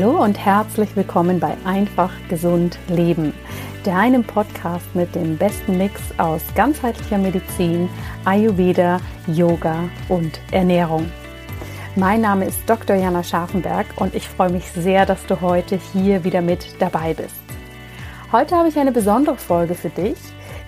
Hallo und herzlich willkommen bei Einfach Gesund Leben, deinem Podcast mit dem besten Mix aus ganzheitlicher Medizin, Ayurveda, Yoga und Ernährung. Mein Name ist Dr. Jana Scharfenberg und ich freue mich sehr, dass du heute hier wieder mit dabei bist. Heute habe ich eine besondere Folge für dich,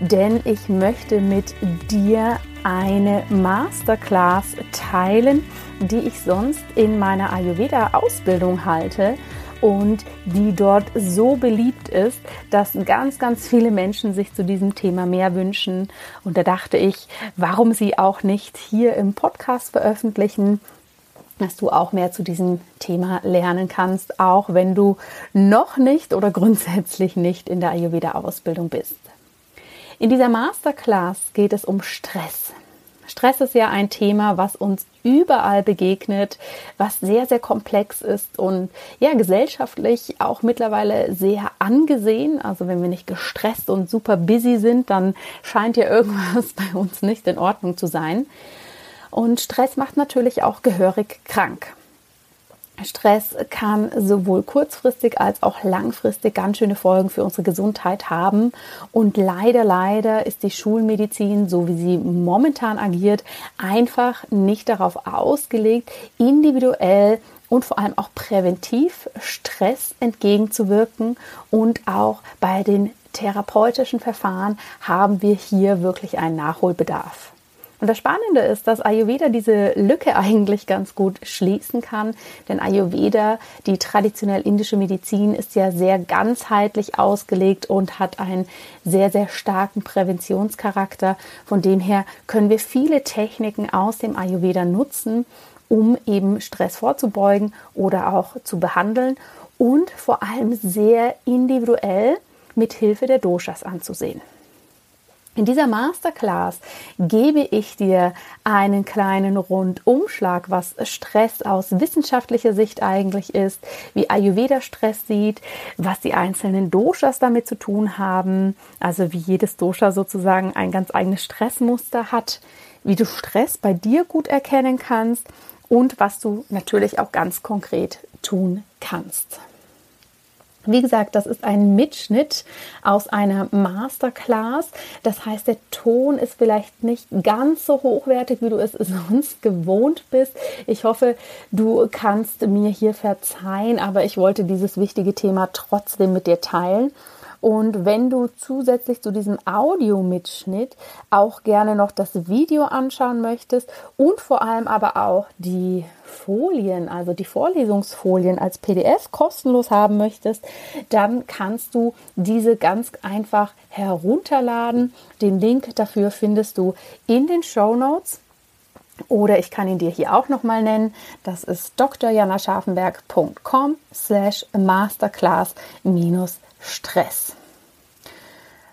denn ich möchte mit dir eine Masterclass teilen, die ich sonst in meiner Ayurveda-Ausbildung halte und die dort so beliebt ist, dass ganz, ganz viele Menschen sich zu diesem Thema mehr wünschen. Und da dachte ich, warum sie auch nicht hier im Podcast veröffentlichen, dass du auch mehr zu diesem Thema lernen kannst, auch wenn du noch nicht oder grundsätzlich nicht in der Ayurveda-Ausbildung bist. In dieser Masterclass geht es um Stress. Stress ist ja ein Thema, was uns überall begegnet, was sehr, sehr komplex ist und ja, gesellschaftlich auch mittlerweile sehr angesehen. Also wenn wir nicht gestresst und super busy sind, dann scheint ja irgendwas bei uns nicht in Ordnung zu sein. Und Stress macht natürlich auch gehörig krank. Stress kann sowohl kurzfristig als auch langfristig ganz schöne Folgen für unsere Gesundheit haben. Und leider, leider ist die Schulmedizin, so wie sie momentan agiert, einfach nicht darauf ausgelegt, individuell und vor allem auch präventiv Stress entgegenzuwirken. Und auch bei den therapeutischen Verfahren haben wir hier wirklich einen Nachholbedarf. Und das Spannende ist, dass Ayurveda diese Lücke eigentlich ganz gut schließen kann, denn Ayurveda, die traditionell indische Medizin, ist ja sehr ganzheitlich ausgelegt und hat einen sehr, sehr starken Präventionscharakter. Von dem her können wir viele Techniken aus dem Ayurveda nutzen, um eben Stress vorzubeugen oder auch zu behandeln und vor allem sehr individuell mit Hilfe der Doshas anzusehen. In dieser Masterclass gebe ich dir einen kleinen Rundumschlag, was Stress aus wissenschaftlicher Sicht eigentlich ist, wie Ayurveda Stress sieht, was die einzelnen Doshas damit zu tun haben, also wie jedes Dosha sozusagen ein ganz eigenes Stressmuster hat, wie du Stress bei dir gut erkennen kannst und was du natürlich auch ganz konkret tun kannst. Wie gesagt, das ist ein Mitschnitt aus einer Masterclass. Das heißt, der Ton ist vielleicht nicht ganz so hochwertig, wie du es sonst gewohnt bist. Ich hoffe, du kannst mir hier verzeihen, aber ich wollte dieses wichtige Thema trotzdem mit dir teilen. Und wenn du zusätzlich zu diesem Audiomitschnitt auch gerne noch das Video anschauen möchtest und vor allem aber auch die Folien, also die Vorlesungsfolien als PDF kostenlos haben möchtest, dann kannst du diese ganz einfach herunterladen. Den Link dafür findest du in den Show Notes. Oder ich kann ihn dir hier auch nochmal nennen. Das ist drjanascharfenberg.com slash masterclass minus Stress.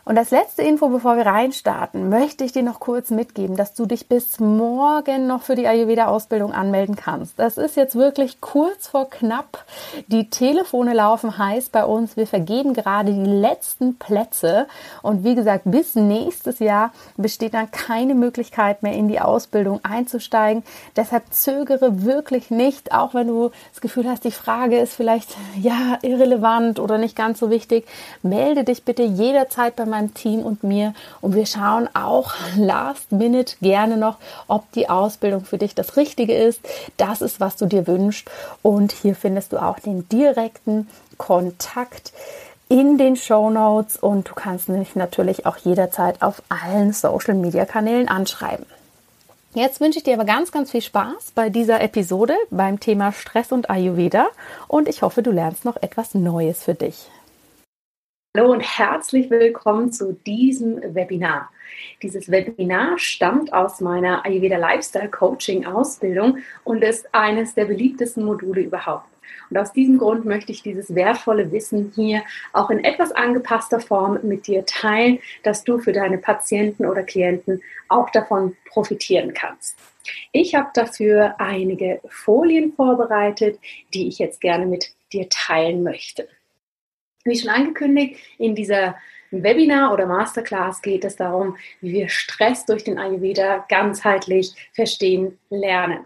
Und als letzte Info, bevor wir reinstarten, möchte ich dir noch kurz mitgeben, dass du dich bis morgen noch für die Ayurveda-Ausbildung anmelden kannst. Das ist jetzt wirklich kurz vor knapp. Die Telefone laufen heiß bei uns. Wir vergeben gerade die letzten Plätze. Und wie gesagt, bis nächstes Jahr besteht dann keine Möglichkeit mehr in die Ausbildung einzusteigen. Deshalb zögere wirklich nicht, auch wenn du das Gefühl hast, die Frage ist vielleicht ja irrelevant oder nicht ganz so wichtig. Melde dich bitte jederzeit bei meinem meinem Team und mir. Und wir schauen auch last minute gerne noch, ob die Ausbildung für dich das Richtige ist. Das ist, was du dir wünschst. Und hier findest du auch den direkten Kontakt in den Show Notes und du kannst mich natürlich auch jederzeit auf allen Social Media Kanälen anschreiben. Jetzt wünsche ich dir aber ganz, ganz viel Spaß bei dieser Episode beim Thema Stress und Ayurveda und ich hoffe, du lernst noch etwas Neues für dich. Hallo und herzlich willkommen zu diesem Webinar. Dieses Webinar stammt aus meiner Ayurveda Lifestyle Coaching Ausbildung und ist eines der beliebtesten Module überhaupt. Und aus diesem Grund möchte ich dieses wertvolle Wissen hier auch in etwas angepasster Form mit dir teilen, dass du für deine Patienten oder Klienten auch davon profitieren kannst. Ich habe dafür einige Folien vorbereitet, die ich jetzt gerne mit dir teilen möchte. Wie schon angekündigt, in dieser Webinar oder Masterclass geht es darum, wie wir Stress durch den Ayurveda ganzheitlich verstehen lernen.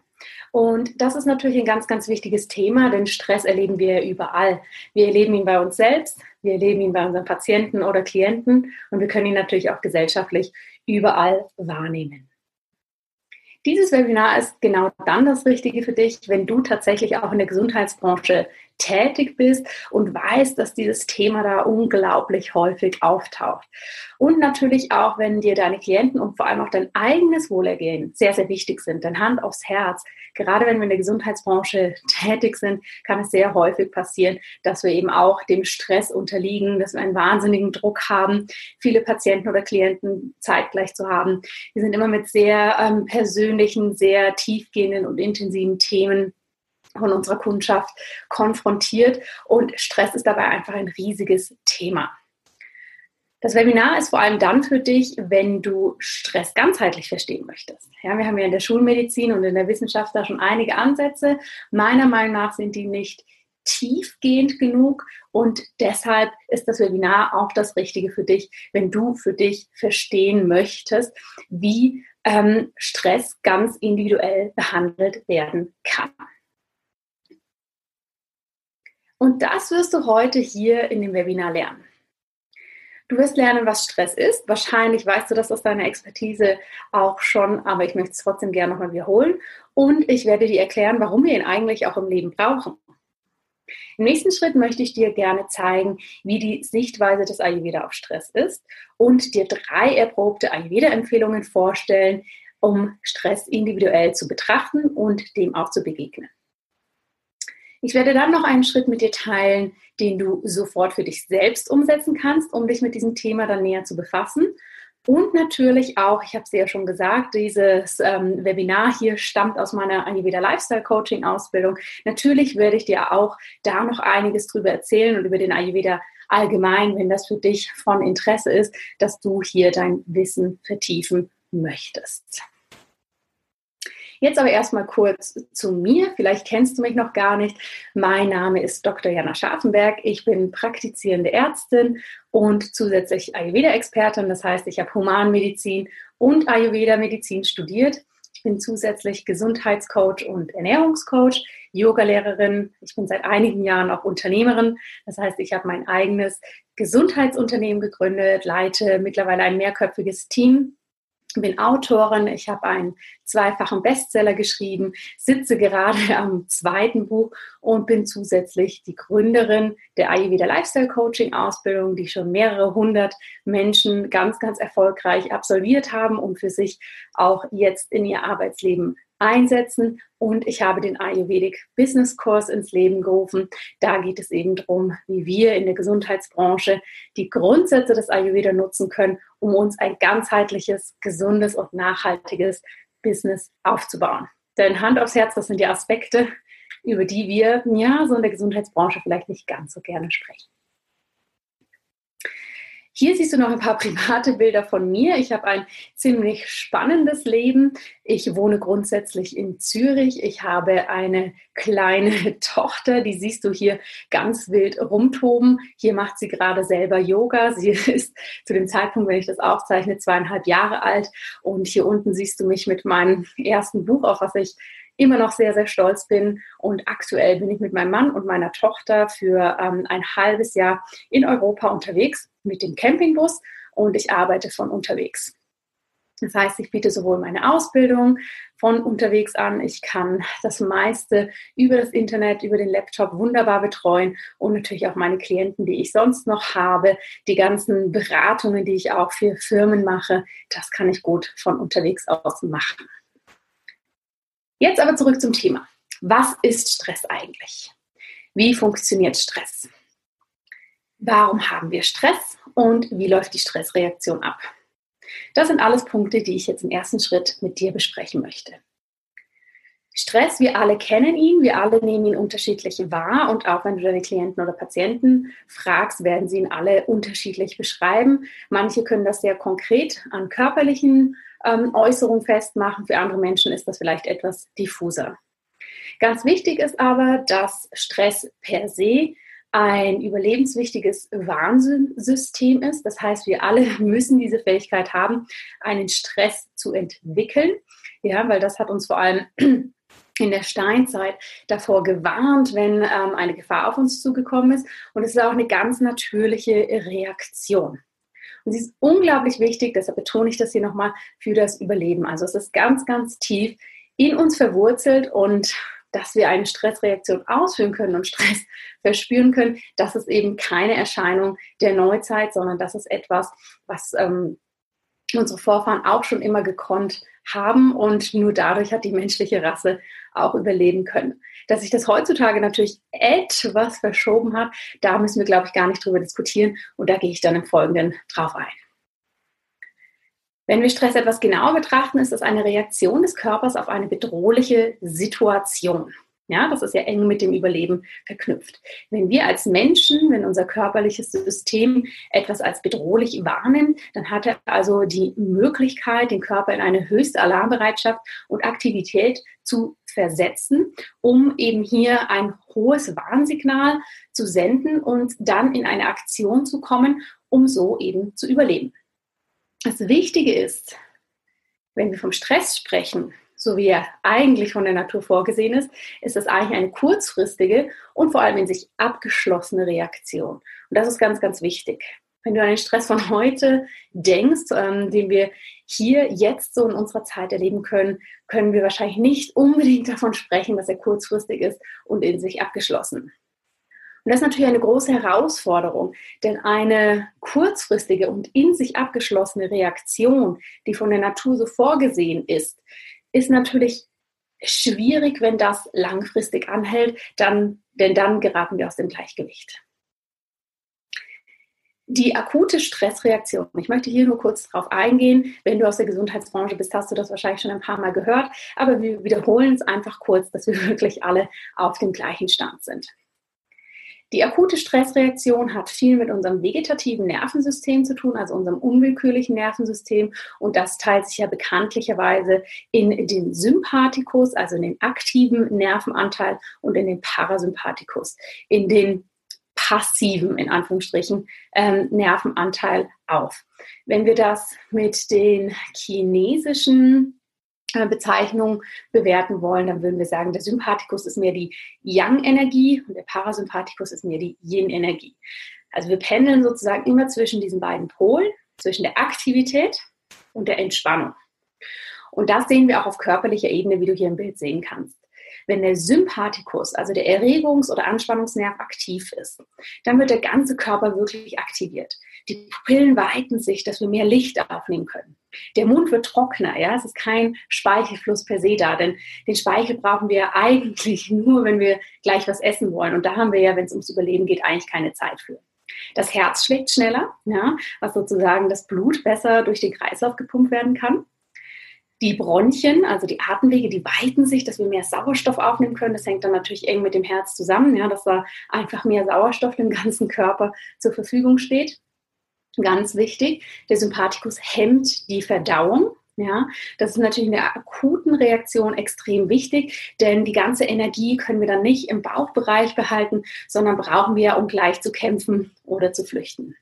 Und das ist natürlich ein ganz, ganz wichtiges Thema, denn Stress erleben wir überall. Wir erleben ihn bei uns selbst, wir erleben ihn bei unseren Patienten oder Klienten und wir können ihn natürlich auch gesellschaftlich überall wahrnehmen. Dieses Webinar ist genau dann das Richtige für dich, wenn du tatsächlich auch in der Gesundheitsbranche tätig bist und weißt, dass dieses Thema da unglaublich häufig auftaucht. Und natürlich auch, wenn dir deine Klienten und vor allem auch dein eigenes Wohlergehen sehr, sehr wichtig sind, dein Hand aufs Herz. Gerade wenn wir in der Gesundheitsbranche tätig sind, kann es sehr häufig passieren, dass wir eben auch dem Stress unterliegen, dass wir einen wahnsinnigen Druck haben, viele Patienten oder Klienten zeitgleich zu haben. Wir sind immer mit sehr ähm, persönlichen, sehr tiefgehenden und intensiven Themen von unserer Kundschaft konfrontiert und Stress ist dabei einfach ein riesiges Thema. Das Webinar ist vor allem dann für dich, wenn du Stress ganzheitlich verstehen möchtest. Ja, wir haben ja in der Schulmedizin und in der Wissenschaft da schon einige Ansätze. Meiner Meinung nach sind die nicht tiefgehend genug und deshalb ist das Webinar auch das Richtige für dich, wenn du für dich verstehen möchtest, wie ähm, Stress ganz individuell behandelt werden kann. Und das wirst du heute hier in dem Webinar lernen. Du wirst lernen, was Stress ist. Wahrscheinlich weißt du das aus deiner Expertise auch schon, aber ich möchte es trotzdem gerne nochmal wiederholen. Und ich werde dir erklären, warum wir ihn eigentlich auch im Leben brauchen. Im nächsten Schritt möchte ich dir gerne zeigen, wie die Sichtweise des Ayurveda auf Stress ist und dir drei erprobte Ayurveda-Empfehlungen vorstellen, um Stress individuell zu betrachten und dem auch zu begegnen. Ich werde dann noch einen Schritt mit dir teilen, den du sofort für dich selbst umsetzen kannst, um dich mit diesem Thema dann näher zu befassen. Und natürlich auch, ich habe es ja schon gesagt, dieses ähm, Webinar hier stammt aus meiner Ayurveda Lifestyle Coaching Ausbildung. Natürlich werde ich dir auch da noch einiges drüber erzählen und über den Ayurveda allgemein, wenn das für dich von Interesse ist, dass du hier dein Wissen vertiefen möchtest. Jetzt aber erstmal kurz zu mir. Vielleicht kennst du mich noch gar nicht. Mein Name ist Dr. Jana Scharfenberg. Ich bin praktizierende Ärztin und zusätzlich Ayurveda-Expertin. Das heißt, ich habe Humanmedizin und Ayurveda-Medizin studiert. Ich bin zusätzlich Gesundheitscoach und Ernährungscoach, Yogalehrerin. Ich bin seit einigen Jahren auch Unternehmerin. Das heißt, ich habe mein eigenes Gesundheitsunternehmen gegründet, leite mittlerweile ein mehrköpfiges Team bin Autorin, ich habe einen zweifachen Bestseller geschrieben, sitze gerade am zweiten Buch und bin zusätzlich die Gründerin der Ayurveda Lifestyle Coaching Ausbildung, die schon mehrere hundert Menschen ganz, ganz erfolgreich absolviert haben und für sich auch jetzt in ihr Arbeitsleben einsetzen. Und ich habe den Ayurvedic Business Kurs ins Leben gerufen. Da geht es eben darum, wie wir in der Gesundheitsbranche die Grundsätze des Ayurveda nutzen können, um uns ein ganzheitliches, gesundes und nachhaltiges Business aufzubauen. Denn Hand aufs Herz, das sind die Aspekte, über die wir ja so in der Gesundheitsbranche vielleicht nicht ganz so gerne sprechen. Hier siehst du noch ein paar private Bilder von mir. Ich habe ein ziemlich spannendes Leben. Ich wohne grundsätzlich in Zürich. Ich habe eine kleine Tochter, die siehst du hier ganz wild rumtoben. Hier macht sie gerade selber Yoga. Sie ist zu dem Zeitpunkt, wenn ich das aufzeichne, zweieinhalb Jahre alt. Und hier unten siehst du mich mit meinem ersten Buch, auf was ich immer noch sehr, sehr stolz bin. Und aktuell bin ich mit meinem Mann und meiner Tochter für ähm, ein halbes Jahr in Europa unterwegs mit dem Campingbus und ich arbeite von unterwegs. Das heißt, ich biete sowohl meine Ausbildung von unterwegs an, ich kann das meiste über das Internet, über den Laptop wunderbar betreuen und natürlich auch meine Klienten, die ich sonst noch habe, die ganzen Beratungen, die ich auch für Firmen mache, das kann ich gut von unterwegs aus machen. Jetzt aber zurück zum Thema. Was ist Stress eigentlich? Wie funktioniert Stress? Warum haben wir Stress und wie läuft die Stressreaktion ab? Das sind alles Punkte, die ich jetzt im ersten Schritt mit dir besprechen möchte. Stress, wir alle kennen ihn, wir alle nehmen ihn unterschiedlich wahr und auch wenn du deine Klienten oder Patienten fragst, werden sie ihn alle unterschiedlich beschreiben. Manche können das sehr konkret an körperlichen ähm, Äußerungen festmachen, für andere Menschen ist das vielleicht etwas diffuser. Ganz wichtig ist aber, dass Stress per se ein überlebenswichtiges Warnsystem ist. Das heißt, wir alle müssen diese Fähigkeit haben, einen Stress zu entwickeln. Ja, weil das hat uns vor allem in der Steinzeit davor gewarnt, wenn ähm, eine Gefahr auf uns zugekommen ist. Und es ist auch eine ganz natürliche Reaktion. Und sie ist unglaublich wichtig, deshalb betone ich das hier nochmal, für das Überleben. Also es ist ganz, ganz tief in uns verwurzelt und dass wir eine Stressreaktion ausführen können und Stress verspüren können, das ist eben keine Erscheinung der Neuzeit, sondern das ist etwas, was ähm, unsere Vorfahren auch schon immer gekonnt haben und nur dadurch hat die menschliche Rasse auch überleben können. Dass sich das heutzutage natürlich etwas verschoben hat, da müssen wir, glaube ich, gar nicht drüber diskutieren und da gehe ich dann im Folgenden drauf ein. Wenn wir Stress etwas genauer betrachten, ist es eine Reaktion des Körpers auf eine bedrohliche Situation. Ja, das ist ja eng mit dem Überleben verknüpft. Wenn wir als Menschen, wenn unser körperliches System etwas als bedrohlich wahrnimmt, dann hat er also die Möglichkeit, den Körper in eine höchste Alarmbereitschaft und Aktivität zu versetzen, um eben hier ein hohes Warnsignal zu senden und dann in eine Aktion zu kommen, um so eben zu überleben. Das Wichtige ist, wenn wir vom Stress sprechen, so wie er eigentlich von der Natur vorgesehen ist, ist das eigentlich eine kurzfristige und vor allem in sich abgeschlossene Reaktion. Und das ist ganz, ganz wichtig. Wenn du an den Stress von heute denkst, ähm, den wir hier jetzt so in unserer Zeit erleben können, können wir wahrscheinlich nicht unbedingt davon sprechen, dass er kurzfristig ist und in sich abgeschlossen. Und das ist natürlich eine große Herausforderung, denn eine kurzfristige und in sich abgeschlossene Reaktion, die von der Natur so vorgesehen ist, ist natürlich schwierig, wenn das langfristig anhält, dann, denn dann geraten wir aus dem Gleichgewicht. Die akute Stressreaktion, ich möchte hier nur kurz darauf eingehen. Wenn du aus der Gesundheitsbranche bist, hast du das wahrscheinlich schon ein paar Mal gehört, aber wir wiederholen es einfach kurz, dass wir wirklich alle auf dem gleichen Stand sind. Die akute Stressreaktion hat viel mit unserem vegetativen Nervensystem zu tun, also unserem unwillkürlichen Nervensystem. Und das teilt sich ja bekanntlicherweise in den Sympathikus, also in den aktiven Nervenanteil und in den Parasympathikus, in den passiven, in Anführungsstrichen, ähm, Nervenanteil auf. Wenn wir das mit den chinesischen Bezeichnung bewerten wollen, dann würden wir sagen, der Sympathikus ist mehr die Yang-Energie und der Parasympathikus ist mehr die Yin-Energie. Also wir pendeln sozusagen immer zwischen diesen beiden Polen, zwischen der Aktivität und der Entspannung. Und das sehen wir auch auf körperlicher Ebene, wie du hier im Bild sehen kannst. Wenn der Sympathikus, also der Erregungs- oder Anspannungsnerv aktiv ist, dann wird der ganze Körper wirklich aktiviert. Die Pupillen weiten sich, dass wir mehr Licht aufnehmen können. Der Mund wird trockener, ja, es ist kein Speichelfluss per se da, denn den Speichel brauchen wir eigentlich nur, wenn wir gleich was essen wollen. Und da haben wir ja, wenn es ums Überleben geht, eigentlich keine Zeit für. Das Herz schlägt schneller, ja, was sozusagen das Blut besser durch den Kreislauf gepumpt werden kann. Die Bronchien, also die Atemwege, die weiten sich, dass wir mehr Sauerstoff aufnehmen können. Das hängt dann natürlich eng mit dem Herz zusammen, ja, dass da einfach mehr Sauerstoff im ganzen Körper zur Verfügung steht. Ganz wichtig, der Sympathikus hemmt die Verdauung. Ja, das ist natürlich in der akuten Reaktion extrem wichtig, denn die ganze Energie können wir dann nicht im Bauchbereich behalten, sondern brauchen wir, um gleich zu kämpfen oder zu flüchten.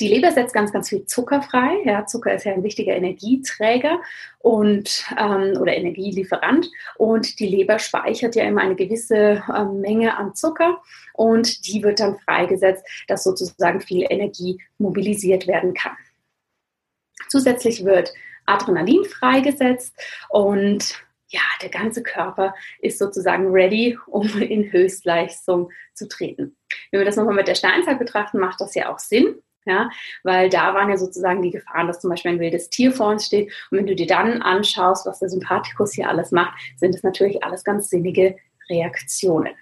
Die Leber setzt ganz, ganz viel Zucker frei. Ja, Zucker ist ja ein wichtiger Energieträger und, ähm, oder Energielieferant. Und die Leber speichert ja immer eine gewisse ähm, Menge an Zucker und die wird dann freigesetzt, dass sozusagen viel Energie mobilisiert werden kann. Zusätzlich wird Adrenalin freigesetzt und ja, der ganze Körper ist sozusagen ready, um in Höchstleistung zu treten. Wenn wir das nochmal mit der Steinzeit betrachten, macht das ja auch Sinn. Ja, weil da waren ja sozusagen die Gefahren, dass zum Beispiel ein wildes Tier vor uns steht. Und wenn du dir dann anschaust, was der Sympathikus hier alles macht, sind es natürlich alles ganz sinnige Reaktionen.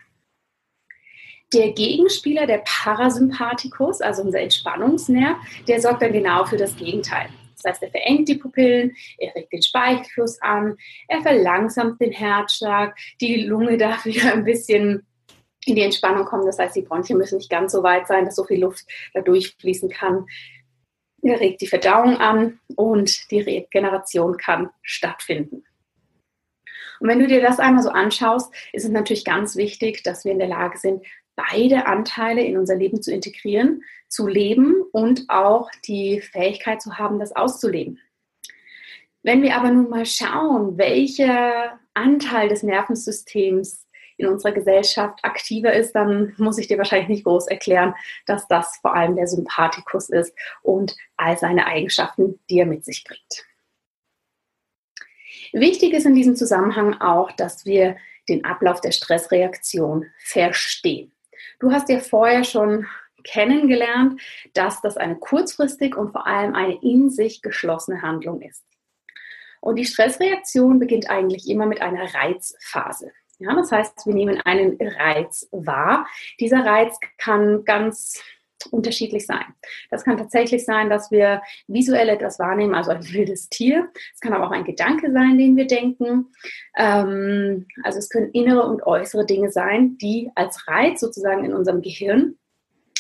Der Gegenspieler, der Parasympathikus, also unser Entspannungsnerv, der sorgt dann genau für das Gegenteil. Das heißt, er verengt die Pupillen, er regt den Speichelfluss an, er verlangsamt den Herzschlag, die Lunge darf wieder ein bisschen in die Entspannung kommen. Das heißt, die Bronchien müssen nicht ganz so weit sein, dass so viel Luft da durchfließen kann. Er regt die Verdauung an und die Regeneration kann stattfinden. Und wenn du dir das einmal so anschaust, ist es natürlich ganz wichtig, dass wir in der Lage sind, beide Anteile in unser Leben zu integrieren, zu leben und auch die Fähigkeit zu haben, das auszuleben. Wenn wir aber nun mal schauen, welcher Anteil des Nervensystems in unserer Gesellschaft aktiver ist, dann muss ich dir wahrscheinlich nicht groß erklären, dass das vor allem der Sympathikus ist und all seine Eigenschaften, die er mit sich bringt. Wichtig ist in diesem Zusammenhang auch, dass wir den Ablauf der Stressreaktion verstehen. Du hast ja vorher schon kennengelernt, dass das eine kurzfristig und vor allem eine in sich geschlossene Handlung ist. Und die Stressreaktion beginnt eigentlich immer mit einer Reizphase. Ja, das heißt, wir nehmen einen Reiz wahr. Dieser Reiz kann ganz unterschiedlich sein. Das kann tatsächlich sein, dass wir visuell etwas wahrnehmen, also ein wildes Tier. Es kann aber auch ein Gedanke sein, den wir denken. Ähm, also es können innere und äußere Dinge sein, die als Reiz sozusagen in unserem Gehirn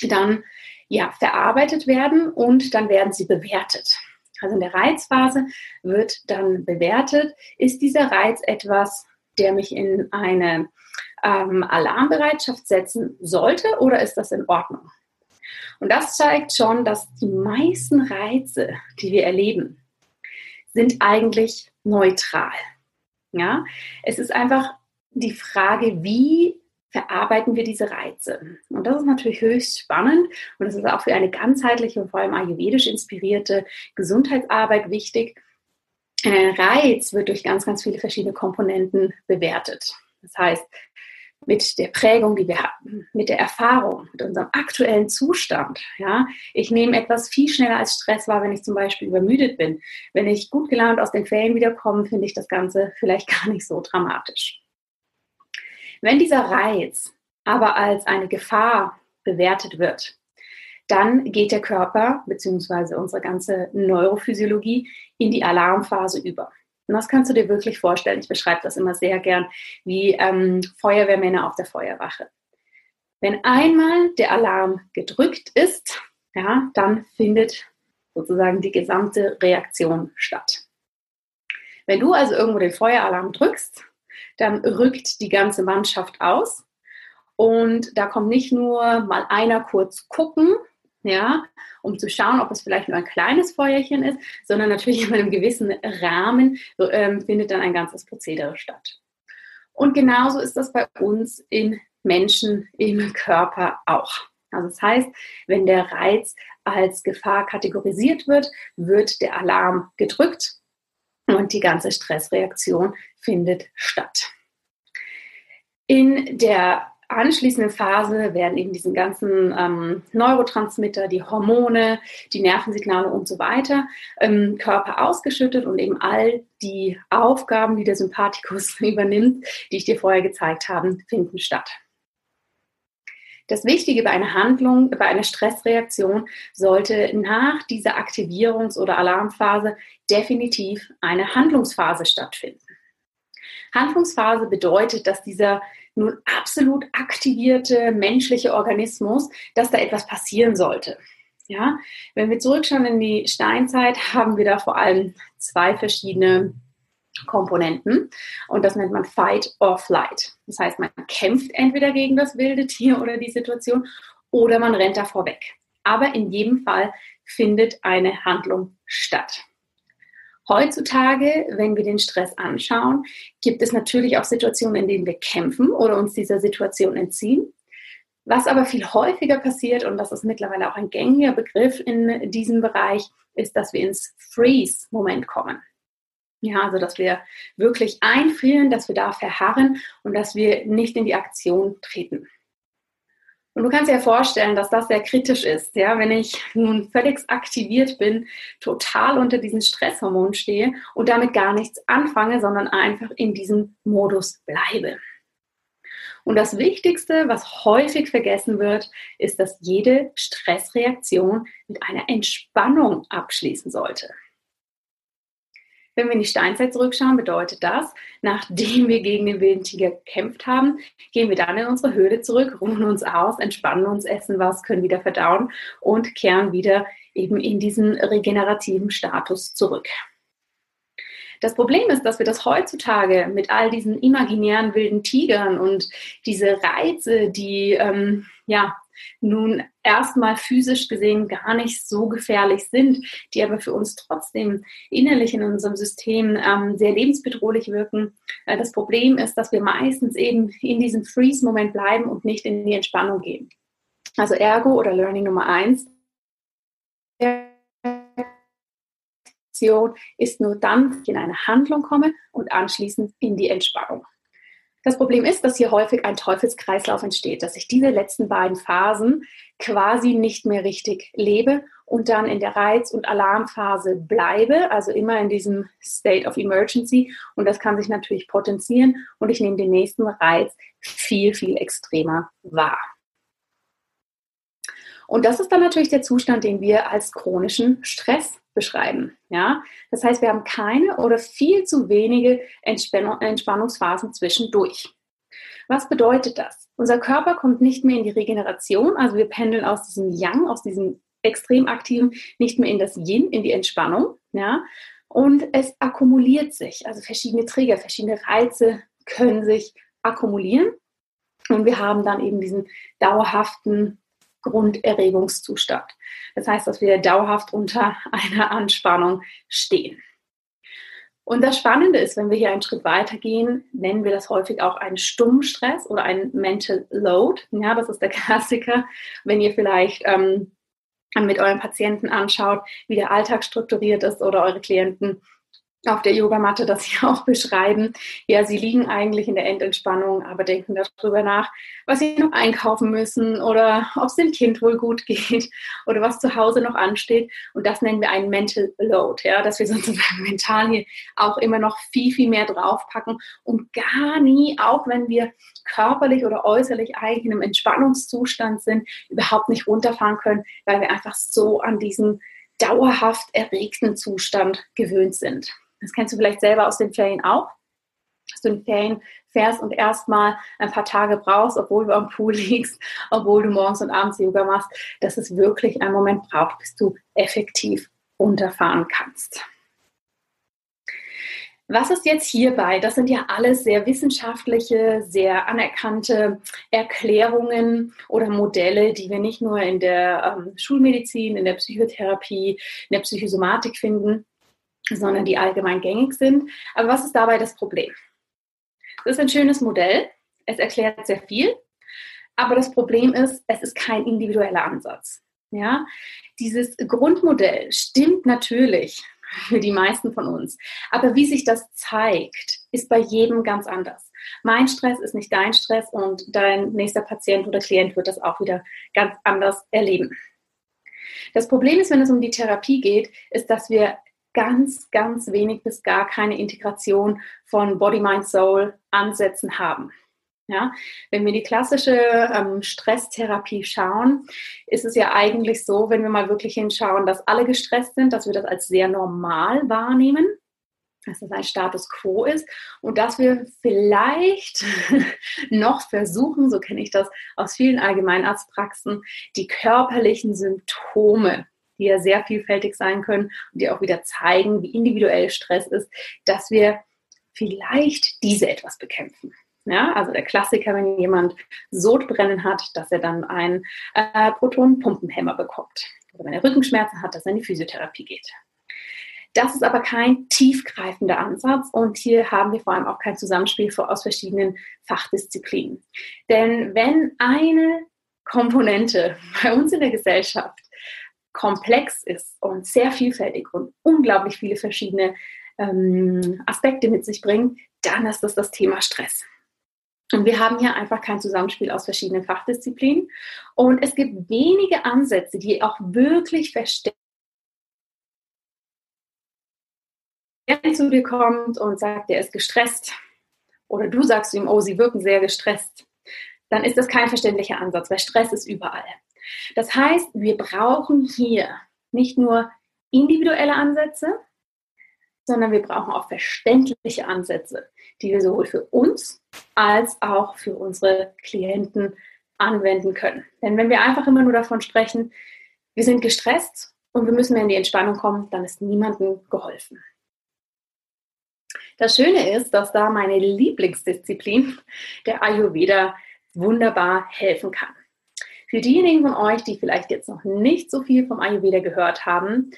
dann ja, verarbeitet werden und dann werden sie bewertet. Also in der Reizphase wird dann bewertet, ist dieser Reiz etwas, der mich in eine ähm, Alarmbereitschaft setzen sollte oder ist das in Ordnung? Und das zeigt schon, dass die meisten Reize, die wir erleben, sind eigentlich neutral. Ja, es ist einfach die Frage, wie verarbeiten wir diese Reize? Und das ist natürlich höchst spannend und es ist auch für eine ganzheitliche und vor allem ayurvedisch inspirierte Gesundheitsarbeit wichtig. Ein Reiz wird durch ganz, ganz viele verschiedene Komponenten bewertet. Das heißt, mit der Prägung, die wir hatten, mit der Erfahrung, mit unserem aktuellen Zustand. Ja, ich nehme etwas viel schneller als Stress wahr, wenn ich zum Beispiel übermüdet bin. Wenn ich gut gelaunt aus den Ferien wiederkomme, finde ich das Ganze vielleicht gar nicht so dramatisch. Wenn dieser Reiz aber als eine Gefahr bewertet wird, dann geht der Körper bzw. unsere ganze Neurophysiologie in die Alarmphase über. Und das kannst du dir wirklich vorstellen. Ich beschreibe das immer sehr gern wie ähm, Feuerwehrmänner auf der Feuerwache. Wenn einmal der Alarm gedrückt ist, ja, dann findet sozusagen die gesamte Reaktion statt. Wenn du also irgendwo den Feueralarm drückst, dann rückt die ganze Mannschaft aus. Und da kommt nicht nur mal einer kurz gucken, ja, um zu schauen, ob es vielleicht nur ein kleines Feuerchen ist, sondern natürlich in einem gewissen Rahmen ähm, findet dann ein ganzes Prozedere statt. Und genauso ist das bei uns in Menschen im Körper auch. Also das heißt, wenn der Reiz als Gefahr kategorisiert wird, wird der Alarm gedrückt und die ganze Stressreaktion findet statt. In der anschließenden Phase werden eben diese ganzen ähm, Neurotransmitter, die Hormone, die Nervensignale und so weiter im Körper ausgeschüttet und eben all die Aufgaben, die der Sympathikus übernimmt, die ich dir vorher gezeigt habe, finden statt. Das Wichtige bei einer Handlung, bei einer Stressreaktion sollte nach dieser Aktivierungs- oder Alarmphase definitiv eine Handlungsphase stattfinden. Handlungsphase bedeutet, dass dieser nun absolut aktivierte menschliche Organismus, dass da etwas passieren sollte. Ja, wenn wir zurückschauen in die Steinzeit, haben wir da vor allem zwei verschiedene Komponenten und das nennt man Fight or Flight. Das heißt, man kämpft entweder gegen das wilde Tier oder die Situation oder man rennt davor weg. Aber in jedem Fall findet eine Handlung statt. Heutzutage, wenn wir den Stress anschauen, gibt es natürlich auch Situationen, in denen wir kämpfen oder uns dieser Situation entziehen. Was aber viel häufiger passiert, und das ist mittlerweile auch ein gängiger Begriff in diesem Bereich, ist, dass wir ins Freeze-Moment kommen. Ja, also dass wir wirklich einfrieren, dass wir da verharren und dass wir nicht in die Aktion treten. Und du kannst dir vorstellen, dass das sehr kritisch ist, ja, wenn ich nun völlig aktiviert bin, total unter diesen Stresshormonen stehe und damit gar nichts anfange, sondern einfach in diesem Modus bleibe. Und das Wichtigste, was häufig vergessen wird, ist, dass jede Stressreaktion mit einer Entspannung abschließen sollte. Wenn wir in die Steinzeit zurückschauen, bedeutet das, nachdem wir gegen den wilden Tiger gekämpft haben, gehen wir dann in unsere Höhle zurück, ruhen uns aus, entspannen uns, essen was, können wieder verdauen und kehren wieder eben in diesen regenerativen Status zurück. Das Problem ist, dass wir das heutzutage mit all diesen imaginären wilden Tigern und diese Reize, die ähm, ja nun erstmal physisch gesehen gar nicht so gefährlich sind, die aber für uns trotzdem innerlich in unserem System ähm, sehr lebensbedrohlich wirken. Äh, das Problem ist, dass wir meistens eben in diesem Freeze-Moment bleiben und nicht in die Entspannung gehen. Also Ergo oder Learning Nummer eins ist nur dann, wenn ich in eine Handlung komme und anschließend in die Entspannung. Das Problem ist, dass hier häufig ein Teufelskreislauf entsteht, dass ich diese letzten beiden Phasen quasi nicht mehr richtig lebe und dann in der Reiz- und Alarmphase bleibe, also immer in diesem State of Emergency. Und das kann sich natürlich potenzieren und ich nehme den nächsten Reiz viel, viel extremer wahr. Und das ist dann natürlich der Zustand, den wir als chronischen Stress beschreiben. Ja? Das heißt, wir haben keine oder viel zu wenige Entspannungsphasen zwischendurch. Was bedeutet das? Unser Körper kommt nicht mehr in die Regeneration, also wir pendeln aus diesem Yang, aus diesem extrem aktiven, nicht mehr in das Yin, in die Entspannung. Ja? Und es akkumuliert sich, also verschiedene Trigger, verschiedene Reize können sich akkumulieren. Und wir haben dann eben diesen dauerhaften Grunderregungszustand. Das heißt, dass wir dauerhaft unter einer Anspannung stehen. Und das Spannende ist, wenn wir hier einen Schritt weitergehen, nennen wir das häufig auch einen Stummstress oder einen Mental Load. Ja, das ist der Klassiker, wenn ihr vielleicht ähm, mit euren Patienten anschaut, wie der Alltag strukturiert ist oder eure Klienten auf der Yogamatte das hier auch beschreiben. Ja, sie liegen eigentlich in der Endentspannung, aber denken darüber nach, was sie noch einkaufen müssen oder ob es dem Kind wohl gut geht oder was zu Hause noch ansteht. Und das nennen wir einen Mental Load, ja, dass wir sozusagen mental hier auch immer noch viel, viel mehr draufpacken und gar nie, auch wenn wir körperlich oder äußerlich eigentlich in einem Entspannungszustand sind, überhaupt nicht runterfahren können, weil wir einfach so an diesen dauerhaft erregten Zustand gewöhnt sind. Das kennst du vielleicht selber aus den Ferien auch. Dass du in Ferien fährst und erstmal ein paar Tage brauchst, obwohl du am Pool liegst, obwohl du morgens und abends Yoga machst, dass es wirklich einen Moment braucht, bis du effektiv runterfahren kannst. Was ist jetzt hierbei? Das sind ja alles sehr wissenschaftliche, sehr anerkannte Erklärungen oder Modelle, die wir nicht nur in der ähm, Schulmedizin, in der Psychotherapie, in der Psychosomatik finden, sondern die allgemein gängig sind. Aber was ist dabei das Problem? Das ist ein schönes Modell. Es erklärt sehr viel. Aber das Problem ist, es ist kein individueller Ansatz. Ja, dieses Grundmodell stimmt natürlich für die meisten von uns. Aber wie sich das zeigt, ist bei jedem ganz anders. Mein Stress ist nicht dein Stress und dein nächster Patient oder Klient wird das auch wieder ganz anders erleben. Das Problem ist, wenn es um die Therapie geht, ist, dass wir ganz, ganz wenig bis gar keine Integration von Body, Mind, Soul Ansätzen haben. Ja, wenn wir die klassische ähm, Stresstherapie schauen, ist es ja eigentlich so, wenn wir mal wirklich hinschauen, dass alle gestresst sind, dass wir das als sehr normal wahrnehmen, dass das ein Status quo ist und dass wir vielleicht noch versuchen, so kenne ich das aus vielen Allgemeinarztpraxen, die körperlichen Symptome die ja sehr vielfältig sein können und die auch wieder zeigen, wie individuell Stress ist, dass wir vielleicht diese etwas bekämpfen. Ja, also der Klassiker, wenn jemand Sodbrennen hat, dass er dann einen äh, Protonenpumpenhemmer bekommt. Oder wenn er Rückenschmerzen hat, dass er in die Physiotherapie geht. Das ist aber kein tiefgreifender Ansatz und hier haben wir vor allem auch kein Zusammenspiel aus verschiedenen Fachdisziplinen. Denn wenn eine Komponente bei uns in der Gesellschaft komplex ist und sehr vielfältig und unglaublich viele verschiedene ähm, Aspekte mit sich bringt, dann ist das das Thema Stress. Und wir haben hier einfach kein Zusammenspiel aus verschiedenen Fachdisziplinen. Und es gibt wenige Ansätze, die auch wirklich verstehen, zu dir kommt und sagt, er ist gestresst, oder du sagst ihm, oh, sie wirken sehr gestresst, dann ist das kein verständlicher Ansatz, weil Stress ist überall. Das heißt, wir brauchen hier nicht nur individuelle Ansätze, sondern wir brauchen auch verständliche Ansätze, die wir sowohl für uns als auch für unsere Klienten anwenden können. Denn wenn wir einfach immer nur davon sprechen, wir sind gestresst und wir müssen mehr in die Entspannung kommen, dann ist niemandem geholfen. Das Schöne ist, dass da meine Lieblingsdisziplin, der Ayurveda, wunderbar helfen kann. Für diejenigen von euch, die vielleicht jetzt noch nicht so viel vom Ayurveda gehört haben,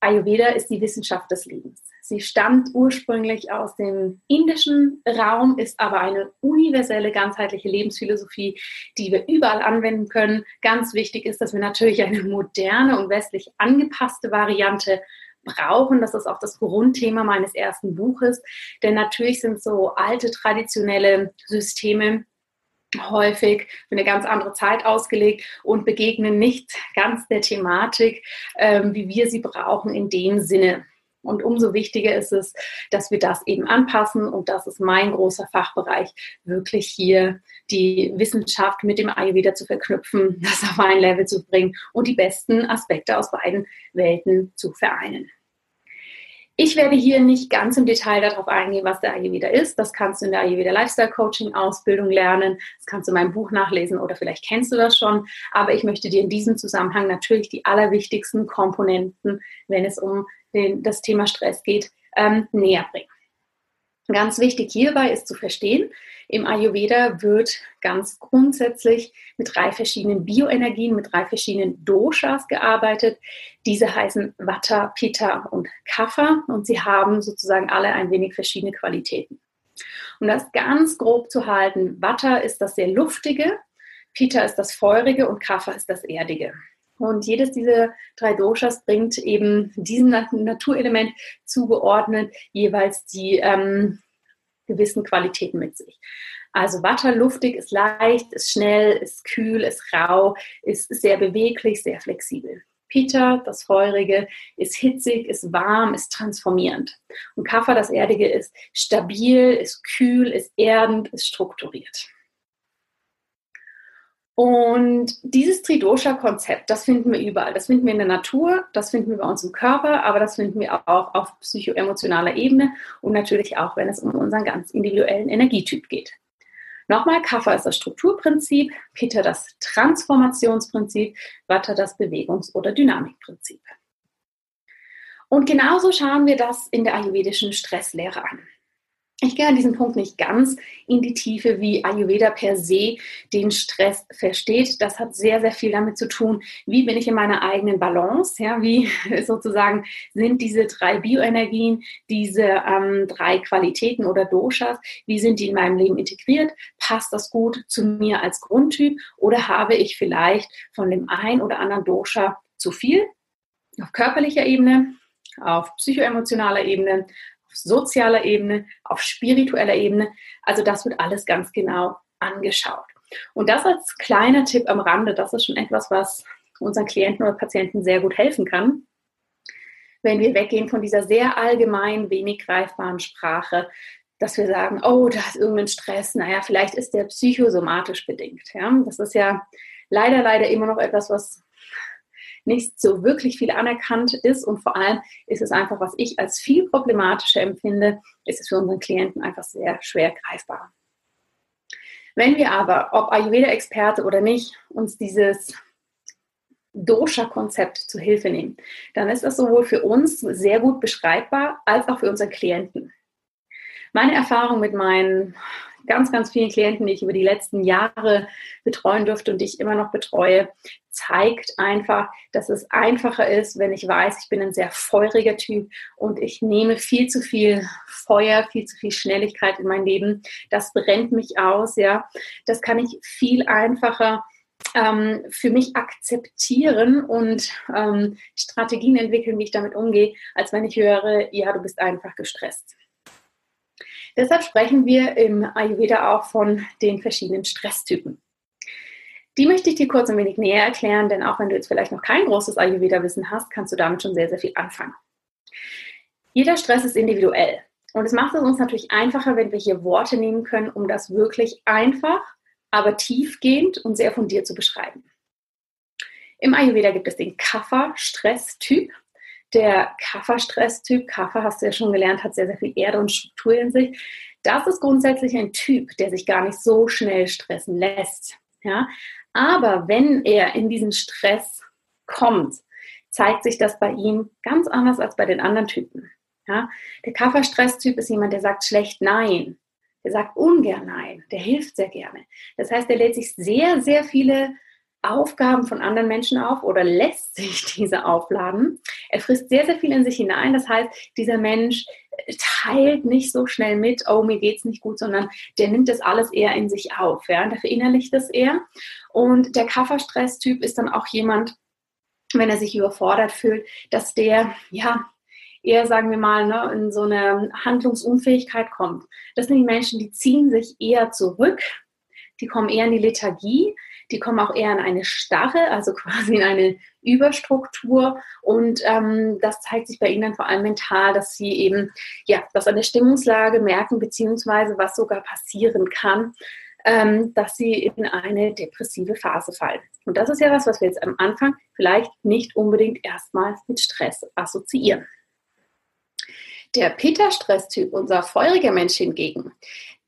Ayurveda ist die Wissenschaft des Lebens. Sie stammt ursprünglich aus dem indischen Raum, ist aber eine universelle, ganzheitliche Lebensphilosophie, die wir überall anwenden können. Ganz wichtig ist, dass wir natürlich eine moderne und westlich angepasste Variante brauchen. Das ist auch das Grundthema meines ersten Buches. Denn natürlich sind so alte traditionelle Systeme häufig für eine ganz andere Zeit ausgelegt und begegnen nicht ganz der Thematik, ähm, wie wir sie brauchen in dem Sinne. Und umso wichtiger ist es, dass wir das eben anpassen. Und das ist mein großer Fachbereich, wirklich hier die Wissenschaft mit dem Ayurveda zu verknüpfen, das auf ein Level zu bringen und die besten Aspekte aus beiden Welten zu vereinen. Ich werde hier nicht ganz im Detail darauf eingehen, was der Ayurveda ist. Das kannst du in der Ayurveda Lifestyle Coaching Ausbildung lernen. Das kannst du in meinem Buch nachlesen oder vielleicht kennst du das schon. Aber ich möchte dir in diesem Zusammenhang natürlich die allerwichtigsten Komponenten, wenn es um den, das Thema Stress geht, ähm, näher bringen. Ganz wichtig hierbei ist zu verstehen, im Ayurveda wird ganz grundsätzlich mit drei verschiedenen Bioenergien, mit drei verschiedenen Doshas gearbeitet. Diese heißen Vata, Pitta und Kapha und sie haben sozusagen alle ein wenig verschiedene Qualitäten. Um das ganz grob zu halten, Vata ist das sehr luftige, Pitta ist das feurige und Kapha ist das erdige. Und jedes dieser drei Doshas bringt eben diesem Naturelement zugeordnet jeweils die ähm, gewissen Qualitäten mit sich. Also Watter luftig ist leicht, ist schnell, ist kühl, ist rau, ist sehr beweglich, sehr flexibel. Peter, das Feurige, ist hitzig, ist warm, ist transformierend. Und Kaffer, das Erdige, ist stabil, ist kühl, ist erdend, ist strukturiert. Und dieses Tridosha-Konzept, das finden wir überall. Das finden wir in der Natur, das finden wir bei uns im Körper, aber das finden wir auch auf psychoemotionaler Ebene und natürlich auch, wenn es um unseren ganz individuellen Energietyp geht. Nochmal, Kapha ist das Strukturprinzip, Peter das Transformationsprinzip, Vata das Bewegungs- oder Dynamikprinzip. Und genauso schauen wir das in der ayurvedischen Stresslehre an. Ich gehe an diesem Punkt nicht ganz in die Tiefe, wie Ayurveda per se den Stress versteht. Das hat sehr, sehr viel damit zu tun, wie bin ich in meiner eigenen Balance, ja, wie sozusagen sind diese drei Bioenergien, diese ähm, drei Qualitäten oder Doshas, wie sind die in meinem Leben integriert? Passt das gut zu mir als Grundtyp oder habe ich vielleicht von dem einen oder anderen Dosha zu viel auf körperlicher Ebene, auf psychoemotionaler Ebene, sozialer Ebene, auf spiritueller Ebene. Also das wird alles ganz genau angeschaut. Und das als kleiner Tipp am Rande, das ist schon etwas, was unseren Klienten oder Patienten sehr gut helfen kann. Wenn wir weggehen von dieser sehr allgemein, wenig greifbaren Sprache, dass wir sagen, oh, da ist irgendein Stress, naja, vielleicht ist der psychosomatisch bedingt. Ja? Das ist ja leider, leider immer noch etwas, was nicht so wirklich viel anerkannt ist und vor allem ist es einfach, was ich als viel problematischer empfinde, ist es für unseren Klienten einfach sehr schwer greifbar. Wenn wir aber, ob Ayurveda-Experte oder nicht, uns dieses Dosha-Konzept zu Hilfe nehmen, dann ist das sowohl für uns sehr gut beschreibbar als auch für unsere Klienten. Meine Erfahrung mit meinen ganz, ganz vielen Klienten, die ich über die letzten Jahre betreuen durfte und die ich immer noch betreue, zeigt einfach, dass es einfacher ist, wenn ich weiß, ich bin ein sehr feuriger Typ und ich nehme viel zu viel Feuer, viel zu viel Schnelligkeit in mein Leben. Das brennt mich aus, ja. Das kann ich viel einfacher ähm, für mich akzeptieren und ähm, Strategien entwickeln, wie ich damit umgehe, als wenn ich höre, ja, du bist einfach gestresst. Deshalb sprechen wir im Ayurveda auch von den verschiedenen Stresstypen. Die möchte ich dir kurz ein wenig näher erklären, denn auch wenn du jetzt vielleicht noch kein großes Ayurveda-Wissen hast, kannst du damit schon sehr, sehr viel anfangen. Jeder Stress ist individuell. Und es macht es uns natürlich einfacher, wenn wir hier Worte nehmen können, um das wirklich einfach, aber tiefgehend und sehr fundiert zu beschreiben. Im Ayurveda gibt es den Kapha-Stresstyp. Der Kapha-Stresstyp, Kapha hast du ja schon gelernt, hat sehr, sehr viel Erde und Struktur in sich. Das ist grundsätzlich ein Typ, der sich gar nicht so schnell stressen lässt. Ja? Aber wenn er in diesen Stress kommt, zeigt sich das bei ihm ganz anders als bei den anderen Typen. Ja? Der Kafferstresstyp ist jemand, der sagt schlecht Nein. Der sagt ungern Nein. Der hilft sehr gerne. Das heißt, er lädt sich sehr, sehr viele Aufgaben von anderen Menschen auf oder lässt sich diese aufladen. Er frisst sehr, sehr viel in sich hinein. Das heißt, dieser Mensch teilt nicht so schnell mit, oh, mir geht's nicht gut, sondern der nimmt das alles eher in sich auf. Ja? Der verinnerlicht das eher. Und der Kafferstress-Typ ist dann auch jemand, wenn er sich überfordert fühlt, dass der, ja, eher, sagen wir mal, ne, in so eine Handlungsunfähigkeit kommt. Das sind die Menschen, die ziehen sich eher zurück, die kommen eher in die Lethargie, die kommen auch eher in eine Starre, also quasi in eine Überstruktur. Und ähm, das zeigt sich bei ihnen dann vor allem mental, dass sie eben ja das an der Stimmungslage merken, beziehungsweise was sogar passieren kann, ähm, dass sie in eine depressive Phase fallen. Und das ist ja was, was wir jetzt am Anfang vielleicht nicht unbedingt erstmal mit Stress assoziieren. Der Peter-Stress-Typ, unser feuriger Mensch hingegen,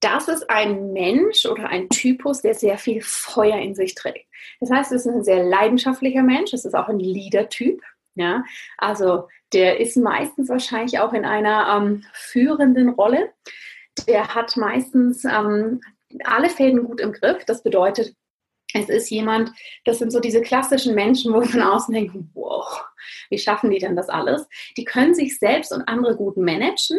das ist ein Mensch oder ein Typus, der sehr viel Feuer in sich trägt. Das heißt, es ist ein sehr leidenschaftlicher Mensch, es ist auch ein Leader-Typ. Ja, also der ist meistens wahrscheinlich auch in einer ähm, führenden Rolle. Der hat meistens ähm, alle Fäden gut im Griff. Das bedeutet, es ist jemand, das sind so diese klassischen Menschen, wo wir von außen denken, wow, wie schaffen die denn das alles? Die können sich selbst und andere gut managen.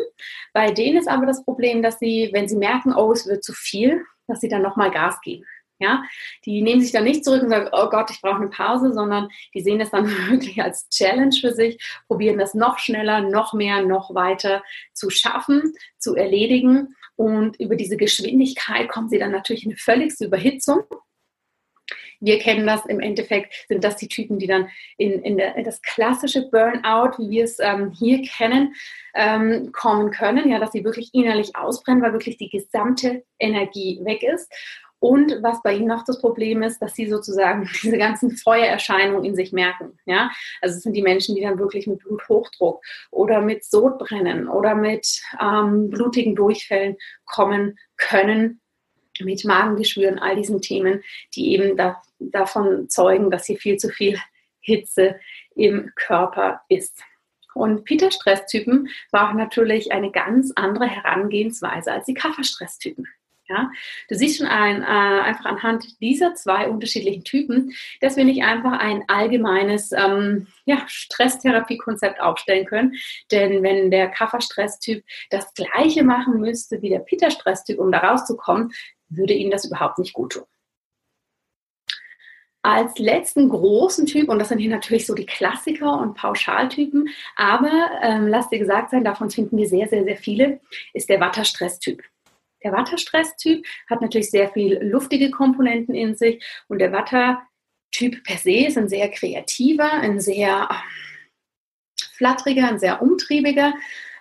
Bei denen ist aber das Problem, dass sie, wenn sie merken, oh, es wird zu viel, dass sie dann nochmal Gas geben. Ja, die nehmen sich dann nicht zurück und sagen, oh Gott, ich brauche eine Pause, sondern die sehen das dann wirklich als Challenge für sich, probieren das noch schneller, noch mehr, noch weiter zu schaffen, zu erledigen. Und über diese Geschwindigkeit kommen sie dann natürlich in eine völligste Überhitzung wir kennen das im Endeffekt, sind das die Typen, die dann in, in, der, in das klassische Burnout, wie wir es ähm, hier kennen, ähm, kommen können, ja, dass sie wirklich innerlich ausbrennen, weil wirklich die gesamte Energie weg ist. Und was bei ihnen noch das Problem ist, dass sie sozusagen diese ganzen Feuererscheinungen in sich merken. Ja? Also es sind die Menschen, die dann wirklich mit Bluthochdruck oder mit Sodbrennen oder mit ähm, blutigen Durchfällen kommen können, mit Magengeschwüren, all diesen Themen, die eben da, davon zeugen, dass hier viel zu viel Hitze im Körper ist. Und Peter-Stress-Typen brauchen natürlich eine ganz andere Herangehensweise als die Kaffer-Stress-Typen. Ja? Du siehst schon ein, äh, einfach anhand dieser zwei unterschiedlichen Typen, dass wir nicht einfach ein allgemeines ähm, ja, Stresstherapiekonzept aufstellen können. Denn wenn der Kaffer-Stress-Typ das Gleiche machen müsste wie der Peter-Stress-Typ, um da rauszukommen, würde ihnen das überhaupt nicht gut tun. Als letzten großen Typ, und das sind hier natürlich so die Klassiker und Pauschaltypen, aber ähm, lass dir gesagt sein, davon finden wir sehr, sehr, sehr viele, ist der Watter-Stress-Typ. Der Watter-Stress-Typ hat natürlich sehr viel luftige Komponenten in sich und der Watter-Typ per se ist ein sehr kreativer, ein sehr ähm, flatteriger, ein sehr umtriebiger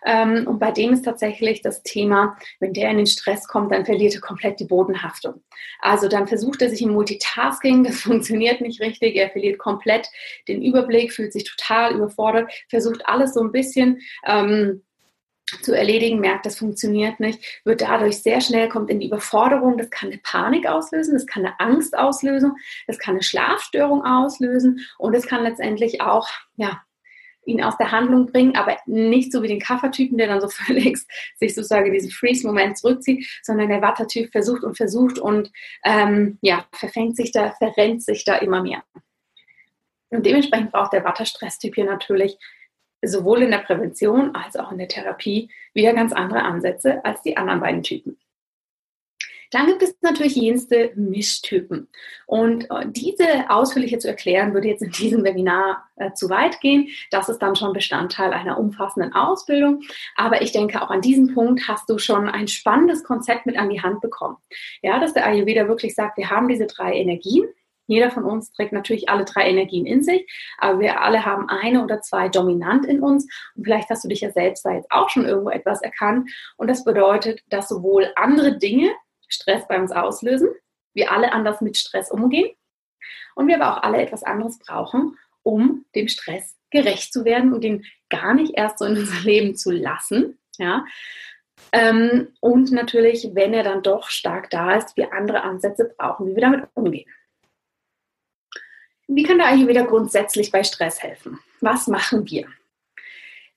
ähm, und bei dem ist tatsächlich das Thema, wenn der in den Stress kommt, dann verliert er komplett die Bodenhaftung. Also dann versucht er sich im Multitasking, das funktioniert nicht richtig, er verliert komplett den Überblick, fühlt sich total überfordert, versucht alles so ein bisschen ähm, zu erledigen, merkt, das funktioniert nicht, wird dadurch sehr schnell, kommt in die Überforderung, das kann eine Panik auslösen, das kann eine Angst auslösen, das kann eine Schlafstörung auslösen und es kann letztendlich auch, ja, ihn aus der Handlung bringen, aber nicht so wie den Kaffertypen, der dann so völlig sich sozusagen diesen Freeze-Moment zurückzieht, sondern der Wattertyp versucht und versucht und ähm, ja, verfängt sich da, verrennt sich da immer mehr. Und dementsprechend braucht der Watter-Stresstyp hier natürlich sowohl in der Prävention als auch in der Therapie wieder ganz andere Ansätze als die anderen beiden Typen. Dann gibt es natürlich jenste Mischtypen. Und äh, diese ausführlicher zu erklären, würde jetzt in diesem Webinar äh, zu weit gehen. Das ist dann schon Bestandteil einer umfassenden Ausbildung. Aber ich denke, auch an diesem Punkt hast du schon ein spannendes Konzept mit an die Hand bekommen. Ja, dass der Ayurveda wirklich sagt, wir haben diese drei Energien. Jeder von uns trägt natürlich alle drei Energien in sich, aber wir alle haben eine oder zwei dominant in uns. Und vielleicht hast du dich ja selbst da jetzt auch schon irgendwo etwas erkannt. Und das bedeutet, dass sowohl andere Dinge Stress bei uns auslösen, wir alle anders mit Stress umgehen und wir aber auch alle etwas anderes brauchen, um dem Stress gerecht zu werden und ihn gar nicht erst so in unser Leben zu lassen. Ja? Ähm, und natürlich, wenn er dann doch stark da ist, wir andere Ansätze brauchen, wie wir damit umgehen. Wie kann der Ayurveda grundsätzlich bei Stress helfen? Was machen wir?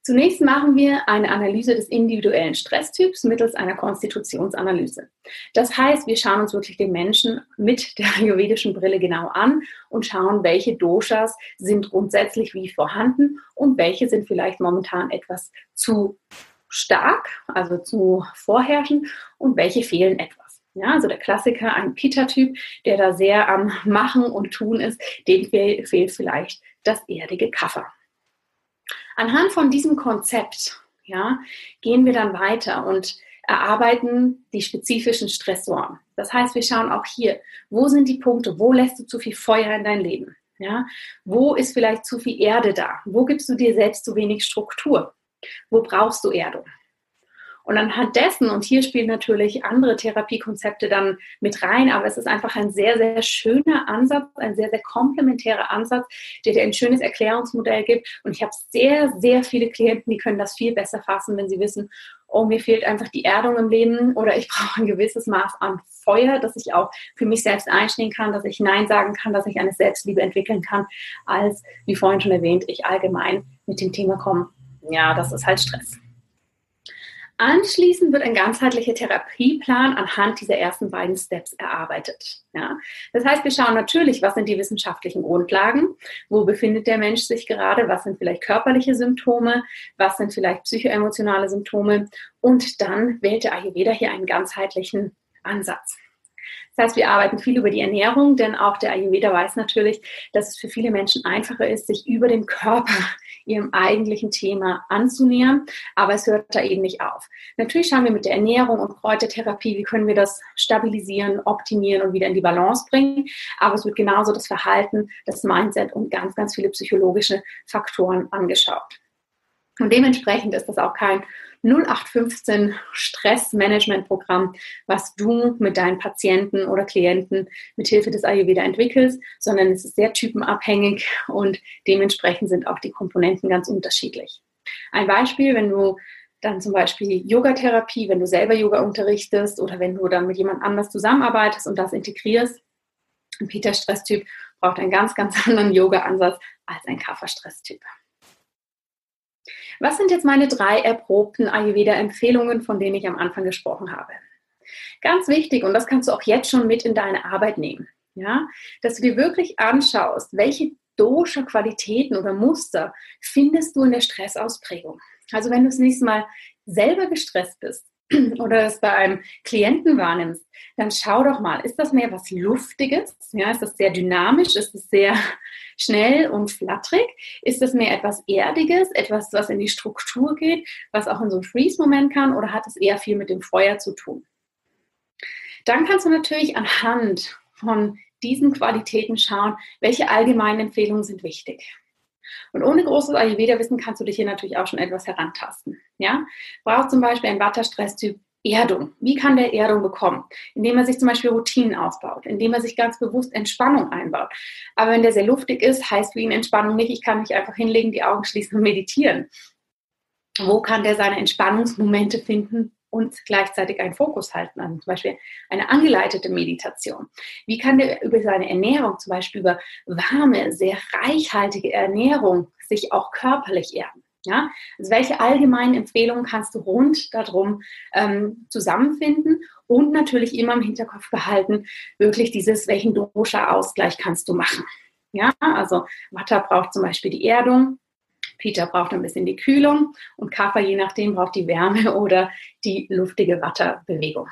Zunächst machen wir eine Analyse des individuellen Stresstyps mittels einer Konstitutionsanalyse. Das heißt, wir schauen uns wirklich den Menschen mit der ayurvedischen Brille genau an und schauen, welche Doshas sind grundsätzlich wie vorhanden und welche sind vielleicht momentan etwas zu stark, also zu vorherrschend und welche fehlen etwas. Ja, also der Klassiker, ein Pita-Typ, der da sehr am Machen und Tun ist, dem fehlt vielleicht das erdige Kaffer. Anhand von diesem Konzept ja, gehen wir dann weiter und erarbeiten die spezifischen Stressoren. Das heißt, wir schauen auch hier, wo sind die Punkte, wo lässt du zu viel Feuer in dein Leben? Ja? Wo ist vielleicht zu viel Erde da? Wo gibst du dir selbst zu wenig Struktur? Wo brauchst du Erdung? Und anhand dessen, und hier spielen natürlich andere Therapiekonzepte dann mit rein, aber es ist einfach ein sehr, sehr schöner Ansatz, ein sehr, sehr komplementärer Ansatz, der dir ein schönes Erklärungsmodell gibt. Und ich habe sehr, sehr viele Klienten, die können das viel besser fassen, wenn sie wissen, oh, mir fehlt einfach die Erdung im Leben oder ich brauche ein gewisses Maß an Feuer, dass ich auch für mich selbst einstehen kann, dass ich Nein sagen kann, dass ich eine Selbstliebe entwickeln kann, als, wie vorhin schon erwähnt, ich allgemein mit dem Thema komme. Ja, das ist halt Stress. Anschließend wird ein ganzheitlicher Therapieplan anhand dieser ersten beiden Steps erarbeitet. Ja? Das heißt, wir schauen natürlich, was sind die wissenschaftlichen Grundlagen, wo befindet der Mensch sich gerade, was sind vielleicht körperliche Symptome, was sind vielleicht psychoemotionale Symptome und dann wählt der Ayurveda hier einen ganzheitlichen Ansatz. Das heißt, wir arbeiten viel über die Ernährung, denn auch der Ayurveda weiß natürlich, dass es für viele Menschen einfacher ist, sich über den Körper ihrem eigentlichen Thema anzunähern. Aber es hört da eben nicht auf. Natürlich schauen wir mit der Ernährung und Kräutertherapie, wie können wir das stabilisieren, optimieren und wieder in die Balance bringen. Aber es wird genauso das Verhalten, das Mindset und ganz, ganz viele psychologische Faktoren angeschaut. Und dementsprechend ist das auch kein 0815 Stressmanagement-Programm, was du mit deinen Patienten oder Klienten mit Hilfe des Ayurveda entwickelst, sondern es ist sehr typenabhängig und dementsprechend sind auch die Komponenten ganz unterschiedlich. Ein Beispiel, wenn du dann zum Beispiel Yogatherapie, wenn du selber Yoga unterrichtest oder wenn du dann mit jemand anders zusammenarbeitest und das integrierst. Ein Peter-Stresstyp braucht einen ganz, ganz anderen Yoga-Ansatz als ein Kapha-Stresstyp. Was sind jetzt meine drei erprobten Ayurveda-Empfehlungen, von denen ich am Anfang gesprochen habe? Ganz wichtig, und das kannst du auch jetzt schon mit in deine Arbeit nehmen, ja, dass du dir wirklich anschaust, welche Dosha-Qualitäten oder Muster findest du in der Stressausprägung. Also wenn du das nächste Mal selber gestresst bist, oder es bei einem Klienten wahrnimmst, dann schau doch mal, ist das mehr was Luftiges? Ja, ist das sehr dynamisch? Ist es sehr schnell und flatterig? Ist das mehr etwas Erdiges, etwas, was in die Struktur geht, was auch in so ein Freeze-Moment kann? Oder hat es eher viel mit dem Feuer zu tun? Dann kannst du natürlich anhand von diesen Qualitäten schauen, welche allgemeinen Empfehlungen sind wichtig. Und ohne großes Ayurveda-Wissen kannst du dich hier natürlich auch schon etwas herantasten. Ja? Braucht zum Beispiel ein Vata-Stresstyp Erdung. Wie kann der Erdung bekommen? Indem er sich zum Beispiel Routinen aufbaut, indem er sich ganz bewusst Entspannung einbaut. Aber wenn der sehr luftig ist, heißt für ihn Entspannung nicht, ich kann mich einfach hinlegen, die Augen schließen und meditieren. Wo kann der seine Entspannungsmomente finden? Und gleichzeitig einen Fokus halten an zum Beispiel eine angeleitete Meditation. Wie kann der über seine Ernährung, zum Beispiel über warme, sehr reichhaltige Ernährung, sich auch körperlich erden? Ja? Also welche allgemeinen Empfehlungen kannst du rund darum ähm, zusammenfinden und natürlich immer im Hinterkopf behalten, wirklich dieses, welchen Dosha-Ausgleich kannst du machen? Ja, also Watter braucht zum Beispiel die Erdung, Peter braucht ein bisschen die Kühlung und Kapha je nachdem braucht die Wärme oder die luftige Watterbewegung.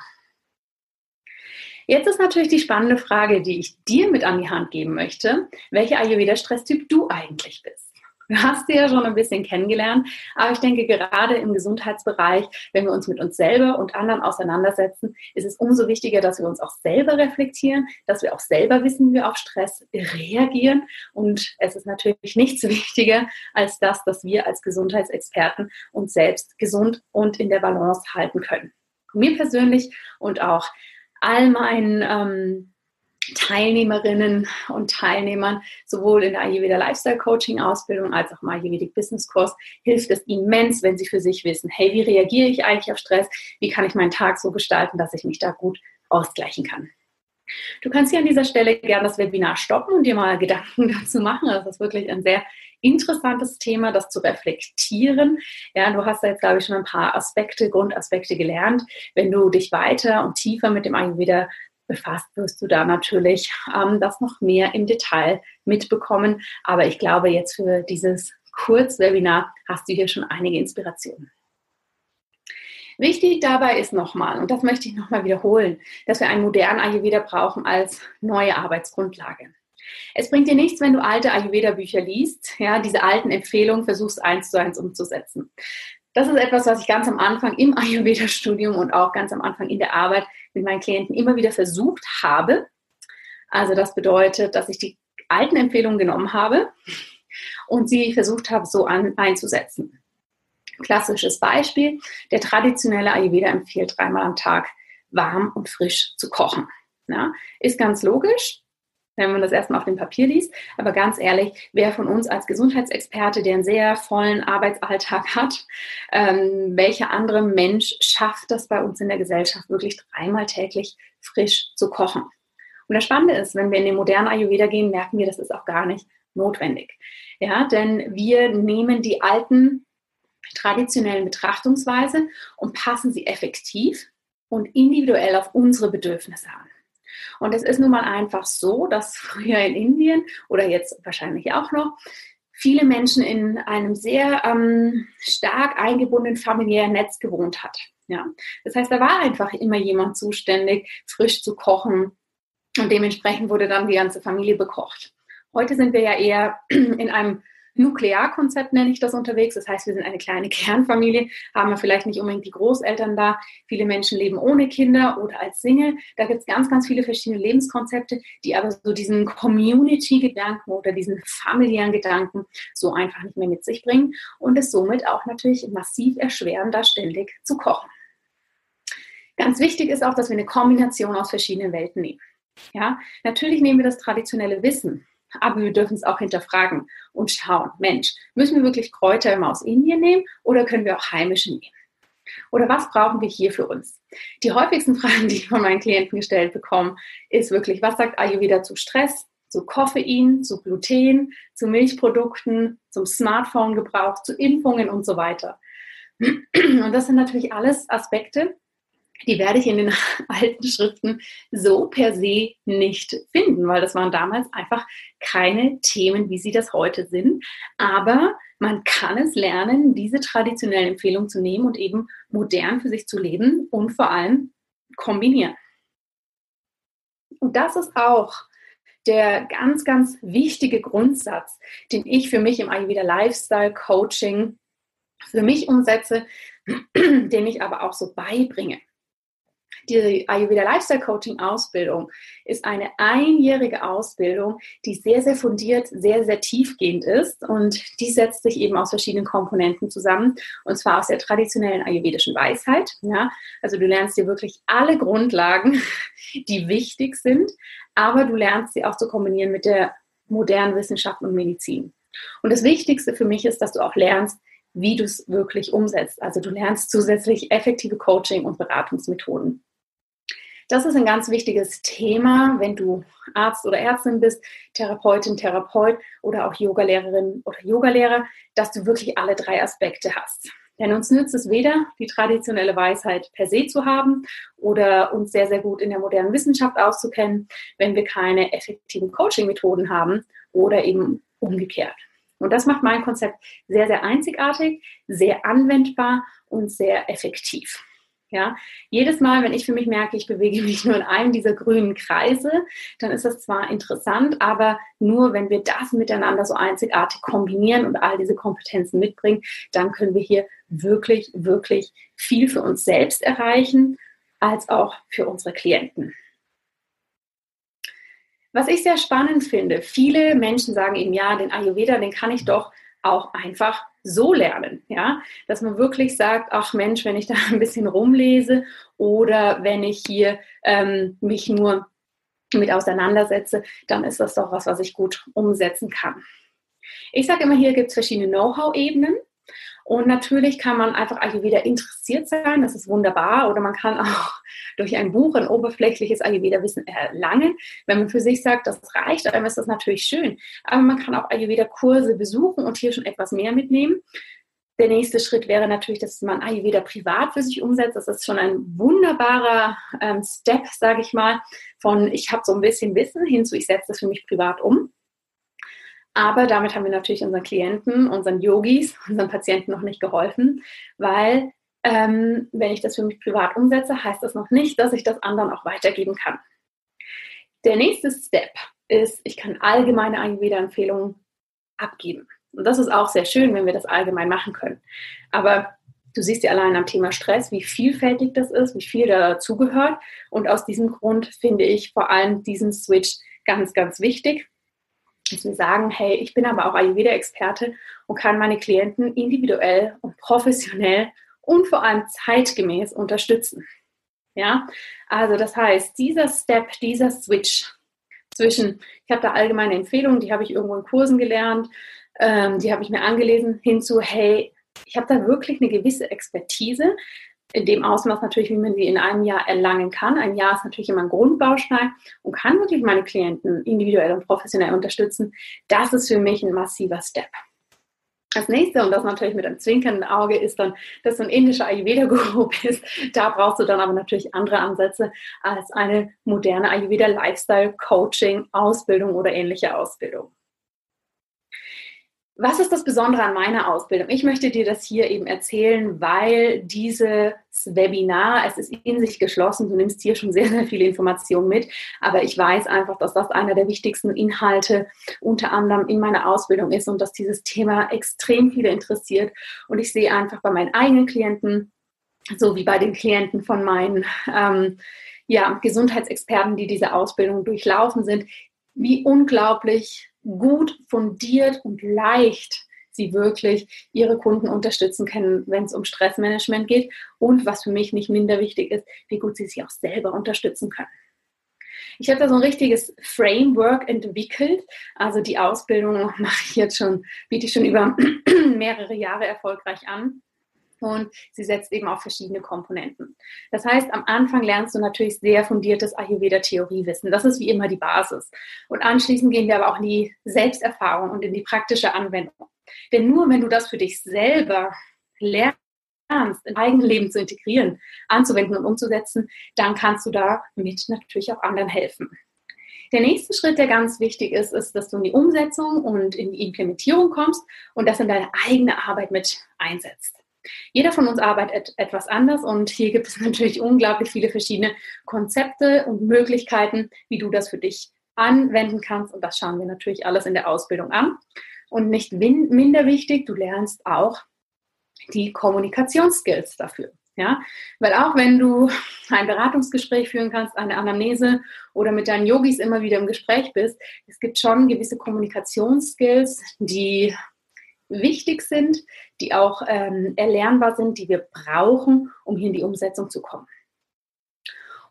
Jetzt ist natürlich die spannende Frage, die ich dir mit an die Hand geben möchte, welcher Ayurveda-Stresstyp du eigentlich bist. Du hast sie ja schon ein bisschen kennengelernt, aber ich denke, gerade im Gesundheitsbereich, wenn wir uns mit uns selber und anderen auseinandersetzen, ist es umso wichtiger, dass wir uns auch selber reflektieren, dass wir auch selber wissen, wie wir auf Stress reagieren. Und es ist natürlich nichts wichtiger als das, dass wir als Gesundheitsexperten uns selbst gesund und in der Balance halten können. Mir persönlich und auch all meinen ähm, Teilnehmerinnen und Teilnehmern sowohl in der Ayurveda Lifestyle Coaching Ausbildung als auch im Ayurvedic Business Kurs hilft es immens, wenn sie für sich wissen, hey, wie reagiere ich eigentlich auf Stress? Wie kann ich meinen Tag so gestalten, dass ich mich da gut ausgleichen kann? Du kannst hier an dieser Stelle gerne das Webinar stoppen und dir mal Gedanken dazu machen. Das ist wirklich ein sehr interessantes Thema, das zu reflektieren. Ja, du hast da jetzt, glaube ich, schon ein paar Aspekte, Grundaspekte gelernt. Wenn du dich weiter und tiefer mit dem Ayurveda befasst, wirst du da natürlich ähm, das noch mehr im Detail mitbekommen. Aber ich glaube, jetzt für dieses Kurzwebinar hast du hier schon einige Inspirationen. Wichtig dabei ist nochmal, und das möchte ich nochmal wiederholen, dass wir einen modernen Ayurveda brauchen als neue Arbeitsgrundlage. Es bringt dir nichts, wenn du alte Ayurveda-Bücher liest, ja, diese alten Empfehlungen versuchst eins zu eins umzusetzen. Das ist etwas, was ich ganz am Anfang im Ayurveda-Studium und auch ganz am Anfang in der Arbeit mit meinen Klienten immer wieder versucht habe. Also das bedeutet, dass ich die alten Empfehlungen genommen habe und sie versucht habe, so an, einzusetzen. Klassisches Beispiel, der traditionelle Ayurveda empfiehlt dreimal am Tag warm und frisch zu kochen. Ja, ist ganz logisch, wenn man das erstmal auf dem Papier liest. Aber ganz ehrlich, wer von uns als Gesundheitsexperte, der einen sehr vollen Arbeitsalltag hat, ähm, welcher andere Mensch schafft das bei uns in der Gesellschaft wirklich dreimal täglich frisch zu kochen? Und das Spannende ist, wenn wir in den modernen Ayurveda gehen, merken wir, das ist auch gar nicht notwendig. Ja, denn wir nehmen die alten traditionellen Betrachtungsweise und passen sie effektiv und individuell auf unsere Bedürfnisse an. Und es ist nun mal einfach so, dass früher in Indien oder jetzt wahrscheinlich auch noch viele Menschen in einem sehr ähm, stark eingebundenen familiären Netz gewohnt hat. Ja. Das heißt, da war einfach immer jemand zuständig, frisch zu kochen und dementsprechend wurde dann die ganze Familie bekocht. Heute sind wir ja eher in einem Nuklearkonzept nenne ich das unterwegs. Das heißt, wir sind eine kleine Kernfamilie, haben wir vielleicht nicht unbedingt die Großeltern da. Viele Menschen leben ohne Kinder oder als Single. Da gibt es ganz, ganz viele verschiedene Lebenskonzepte, die aber so diesen Community-Gedanken oder diesen familiären Gedanken so einfach nicht mehr mit sich bringen und es somit auch natürlich massiv erschweren, da ständig zu kochen. Ganz wichtig ist auch, dass wir eine Kombination aus verschiedenen Welten nehmen. Ja, natürlich nehmen wir das traditionelle Wissen aber wir dürfen es auch hinterfragen und schauen, Mensch, müssen wir wirklich Kräuter immer aus Indien nehmen oder können wir auch heimische nehmen? Oder was brauchen wir hier für uns? Die häufigsten Fragen, die ich von meinen Klienten gestellt bekomme, ist wirklich, was sagt Ayurveda zu Stress, zu Koffein, zu Gluten, zu Milchprodukten, zum Smartphone-Gebrauch, zu Impfungen und so weiter. Und das sind natürlich alles Aspekte, die werde ich in den alten Schriften so per se nicht finden, weil das waren damals einfach keine Themen, wie sie das heute sind. Aber man kann es lernen, diese traditionellen Empfehlungen zu nehmen und eben modern für sich zu leben und vor allem kombinieren. Und das ist auch der ganz, ganz wichtige Grundsatz, den ich für mich im Ayurveda Lifestyle Coaching für mich umsetze, den ich aber auch so beibringe. Die Ayurveda Lifestyle Coaching Ausbildung ist eine einjährige Ausbildung, die sehr, sehr fundiert, sehr, sehr tiefgehend ist und die setzt sich eben aus verschiedenen Komponenten zusammen und zwar aus der traditionellen ayurvedischen Weisheit. Ja? Also du lernst dir wirklich alle Grundlagen, die wichtig sind, aber du lernst sie auch zu kombinieren mit der modernen Wissenschaft und Medizin. Und das Wichtigste für mich ist, dass du auch lernst, wie du es wirklich umsetzt. Also du lernst zusätzlich effektive Coaching- und Beratungsmethoden. Das ist ein ganz wichtiges Thema, wenn du Arzt oder Ärztin bist, Therapeutin, Therapeut oder auch Yogalehrerin oder Yogalehrer, dass du wirklich alle drei Aspekte hast. Denn uns nützt es weder, die traditionelle Weisheit per se zu haben oder uns sehr, sehr gut in der modernen Wissenschaft auszukennen, wenn wir keine effektiven Coaching-Methoden haben oder eben umgekehrt. Und das macht mein Konzept sehr, sehr einzigartig, sehr anwendbar und sehr effektiv. Ja, jedes Mal, wenn ich für mich merke, ich bewege mich nur in einem dieser grünen Kreise, dann ist das zwar interessant, aber nur wenn wir das miteinander so einzigartig kombinieren und all diese Kompetenzen mitbringen, dann können wir hier wirklich, wirklich viel für uns selbst erreichen, als auch für unsere Klienten. Was ich sehr spannend finde, viele Menschen sagen eben, ja, den Ayurveda, den kann ich doch auch einfach so lernen, ja, dass man wirklich sagt, ach Mensch, wenn ich da ein bisschen rumlese oder wenn ich hier ähm, mich nur mit auseinandersetze, dann ist das doch was, was ich gut umsetzen kann. Ich sage immer, hier gibt es verschiedene Know-how-Ebenen Und natürlich kann man einfach Ayurveda interessiert sein, das ist wunderbar. Oder man kann auch durch ein Buch ein oberflächliches Ayurveda-Wissen erlangen. Wenn man für sich sagt, das reicht, dann ist das natürlich schön. Aber man kann auch Ayurveda-Kurse besuchen und hier schon etwas mehr mitnehmen. Der nächste Schritt wäre natürlich, dass man Ayurveda privat für sich umsetzt. Das ist schon ein wunderbarer ähm, Step, sage ich mal, von ich habe so ein bisschen Wissen hin zu ich setze das für mich privat um. Aber damit haben wir natürlich unseren Klienten, unseren Yogis, unseren Patienten noch nicht geholfen, weil ähm, wenn ich das für mich privat umsetze, heißt das noch nicht, dass ich das anderen auch weitergeben kann. Der nächste Step ist, ich kann allgemeine Ayurveda-Empfehlungen abgeben. Und das ist auch sehr schön, wenn wir das allgemein machen können. Aber du siehst ja allein am Thema Stress, wie vielfältig das ist, wie viel dazugehört. Und aus diesem Grund finde ich vor allem diesen Switch ganz, ganz wichtig dass wir sagen, hey, ich bin aber auch Ayurveda-Experte und kann meine Klienten individuell und professionell und vor allem zeitgemäß unterstützen. Ja, also das heißt, dieser Step, dieser Switch zwischen, ich habe da allgemeine Empfehlungen, die habe ich irgendwo in Kursen gelernt, ähm, die habe ich mir angelesen, hinzu, hey, ich habe da wirklich eine gewisse Expertise, in dem Ausmaß natürlich, wie man sie in einem Jahr erlangen kann. Ein Jahr ist natürlich immer ein Grundbaustein und kann wirklich meine Klienten individuell und professionell unterstützen. Das ist für mich ein massiver Step. Das nächste, und das natürlich mit einem zwinkernden Auge, ist dann, dass du ein indischer Ayurveda-Guru bist. Da brauchst du dann aber natürlich andere Ansätze als eine moderne Ayurveda-Lifestyle-Coaching-Ausbildung oder ähnliche Ausbildung. Was ist das Besondere an meiner Ausbildung? Ich möchte dir das hier eben erzählen, weil dieses Webinar, es ist in sich geschlossen, du nimmst hier schon sehr, sehr viele Informationen mit, aber ich weiß einfach, dass das einer der wichtigsten Inhalte unter anderem in meiner Ausbildung ist und dass dieses Thema extrem viele interessiert. Und ich sehe einfach bei meinen eigenen Klienten, so wie bei den Klienten von meinen ähm, ja, Gesundheitsexperten, die diese Ausbildung durchlaufen sind, wie unglaublich gut, fundiert und leicht sie wirklich ihre Kunden unterstützen können, wenn es um Stressmanagement geht und was für mich nicht minder wichtig ist, wie gut sie sich auch selber unterstützen können. Ich habe da so ein richtiges Framework entwickelt. Also die Ausbildung mache ich jetzt schon, biete ich schon über mehrere Jahre erfolgreich an und sie setzt eben auf verschiedene Komponenten. Das heißt, am Anfang lernst du natürlich sehr fundiertes Ayurveda-Theoriewissen. Das ist wie immer die Basis. Und anschließend gehen wir aber auch in die Selbsterfahrung und in die praktische Anwendung. Denn nur wenn du das für dich selber lernst, in eigenes Leben zu integrieren, anzuwenden und umzusetzen, dann kannst du damit natürlich auch anderen helfen. Der nächste Schritt, der ganz wichtig ist, ist, dass du in die Umsetzung und in die Implementierung kommst und das in deine eigene Arbeit mit einsetzt. Jeder von uns arbeitet etwas anders und hier gibt es natürlich unglaublich viele verschiedene Konzepte und Möglichkeiten, wie du das für dich anwenden kannst. Und das schauen wir natürlich alles in der Ausbildung an. Und nicht minder wichtig, du lernst auch die Kommunikationsskills dafür. Ja, weil auch wenn du ein Beratungsgespräch führen kannst, eine Anamnese oder mit deinen Yogis immer wieder im Gespräch bist, es gibt schon gewisse Kommunikationsskills, die wichtig sind, die auch ähm, erlernbar sind, die wir brauchen, um hier in die Umsetzung zu kommen.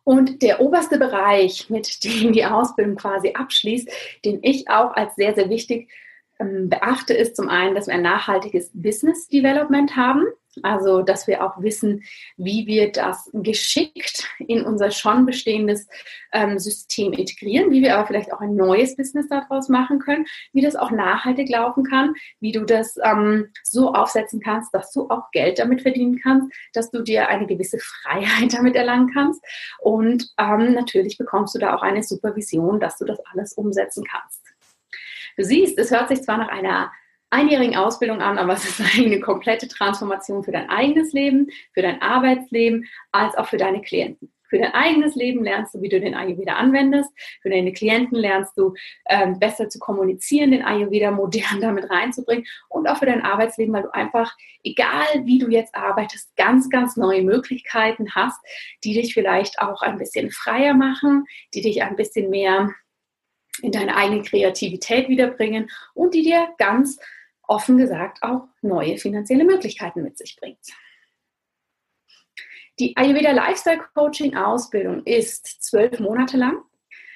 Und der oberste Bereich, mit dem die Ausbildung quasi abschließt, den ich auch als sehr, sehr wichtig ähm, beachte, ist zum einen, dass wir ein nachhaltiges Business Development haben. Also, dass wir auch wissen, wie wir das geschickt in unser schon bestehendes ähm, System integrieren, wie wir aber vielleicht auch ein neues Business daraus machen können, wie das auch nachhaltig laufen kann, wie du das ähm, so aufsetzen kannst, dass du auch Geld damit verdienen kannst, dass du dir eine gewisse Freiheit damit erlangen kannst. Und ähm, natürlich bekommst du da auch eine Supervision, dass du das alles umsetzen kannst. Du siehst, es hört sich zwar nach einer einjährigen Ausbildung an, aber es ist eine komplette Transformation für dein eigenes Leben, für dein Arbeitsleben, als auch für deine Klienten. Für dein eigenes Leben lernst du, wie du den Ayurveda anwendest. Für deine Klienten lernst du, ähm, besser zu kommunizieren, den Ayurveda modern damit reinzubringen. Und auch für dein Arbeitsleben, weil du einfach, egal wie du jetzt arbeitest, ganz, ganz neue Möglichkeiten hast, die dich vielleicht auch ein bisschen freier machen, die dich ein bisschen mehr in deine eigene Kreativität wiederbringen und die dir ganz offen gesagt auch neue finanzielle Möglichkeiten mit sich bringt. Die Ayurveda Lifestyle Coaching Ausbildung ist zwölf Monate lang.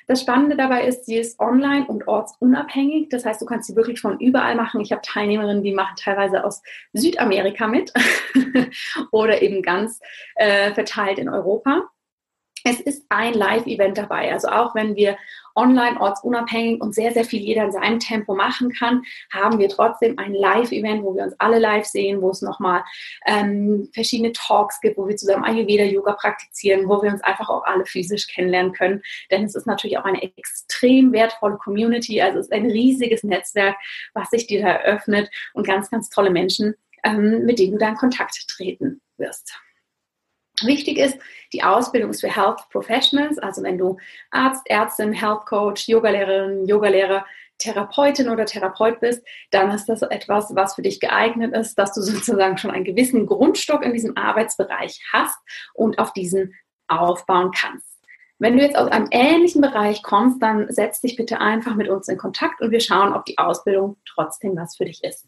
Das Spannende dabei ist, sie ist online und ortsunabhängig. Das heißt, du kannst sie wirklich von überall machen. Ich habe Teilnehmerinnen, die machen teilweise aus Südamerika mit oder eben ganz äh, verteilt in Europa. Es ist ein Live-Event dabei. Also auch wenn wir online ortsunabhängig und sehr, sehr viel jeder in seinem Tempo machen kann, haben wir trotzdem ein Live-Event, wo wir uns alle live sehen, wo es nochmal ähm, verschiedene Talks gibt, wo wir zusammen Ayurveda-Yoga praktizieren, wo wir uns einfach auch alle physisch kennenlernen können. Denn es ist natürlich auch eine extrem wertvolle Community. Also es ist ein riesiges Netzwerk, was sich dir da eröffnet und ganz, ganz tolle Menschen, ähm, mit denen du da in Kontakt treten wirst. Wichtig ist, die Ausbildung ist für Health Professionals, also wenn du Arzt, Ärztin, Health Coach, Yogalehrerin, Yogalehrer, Therapeutin oder Therapeut bist, dann ist das etwas, was für dich geeignet ist, dass du sozusagen schon einen gewissen Grundstock in diesem Arbeitsbereich hast und auf diesen aufbauen kannst. Wenn du jetzt aus einem ähnlichen Bereich kommst, dann setz dich bitte einfach mit uns in Kontakt und wir schauen, ob die Ausbildung trotzdem was für dich ist.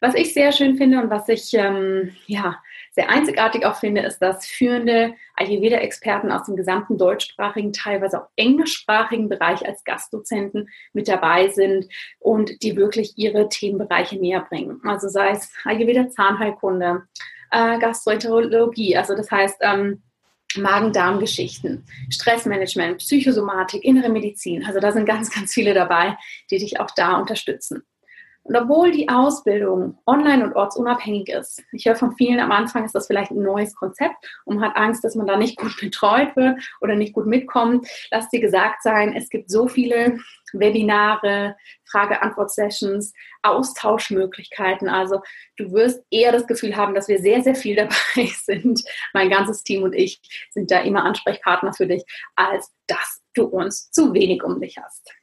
Was ich sehr schön finde und was ich ähm, ja, sehr einzigartig auch finde, ist, dass führende Ayurveda-Experten aus dem gesamten deutschsprachigen, teilweise auch englischsprachigen Bereich als Gastdozenten mit dabei sind und die wirklich ihre Themenbereiche näher bringen. Also sei es Ayurveda-Zahnheilkunde, äh, Gastroenterologie, also das heißt, ähm, Magen-Darm-Geschichten, Stressmanagement, Psychosomatik, innere Medizin. Also da sind ganz, ganz viele dabei, die dich auch da unterstützen. Und obwohl die Ausbildung online und ortsunabhängig ist, ich höre von vielen am Anfang, ist das vielleicht ein neues Konzept und man hat Angst, dass man da nicht gut betreut wird oder nicht gut mitkommt. Lass dir gesagt sein, es gibt so viele Webinare, Frage-Antwort-Sessions, Austauschmöglichkeiten. Also du wirst eher das Gefühl haben, dass wir sehr, sehr viel dabei sind. Mein ganzes Team und ich sind da immer Ansprechpartner für dich, als dass du uns zu wenig um dich hast.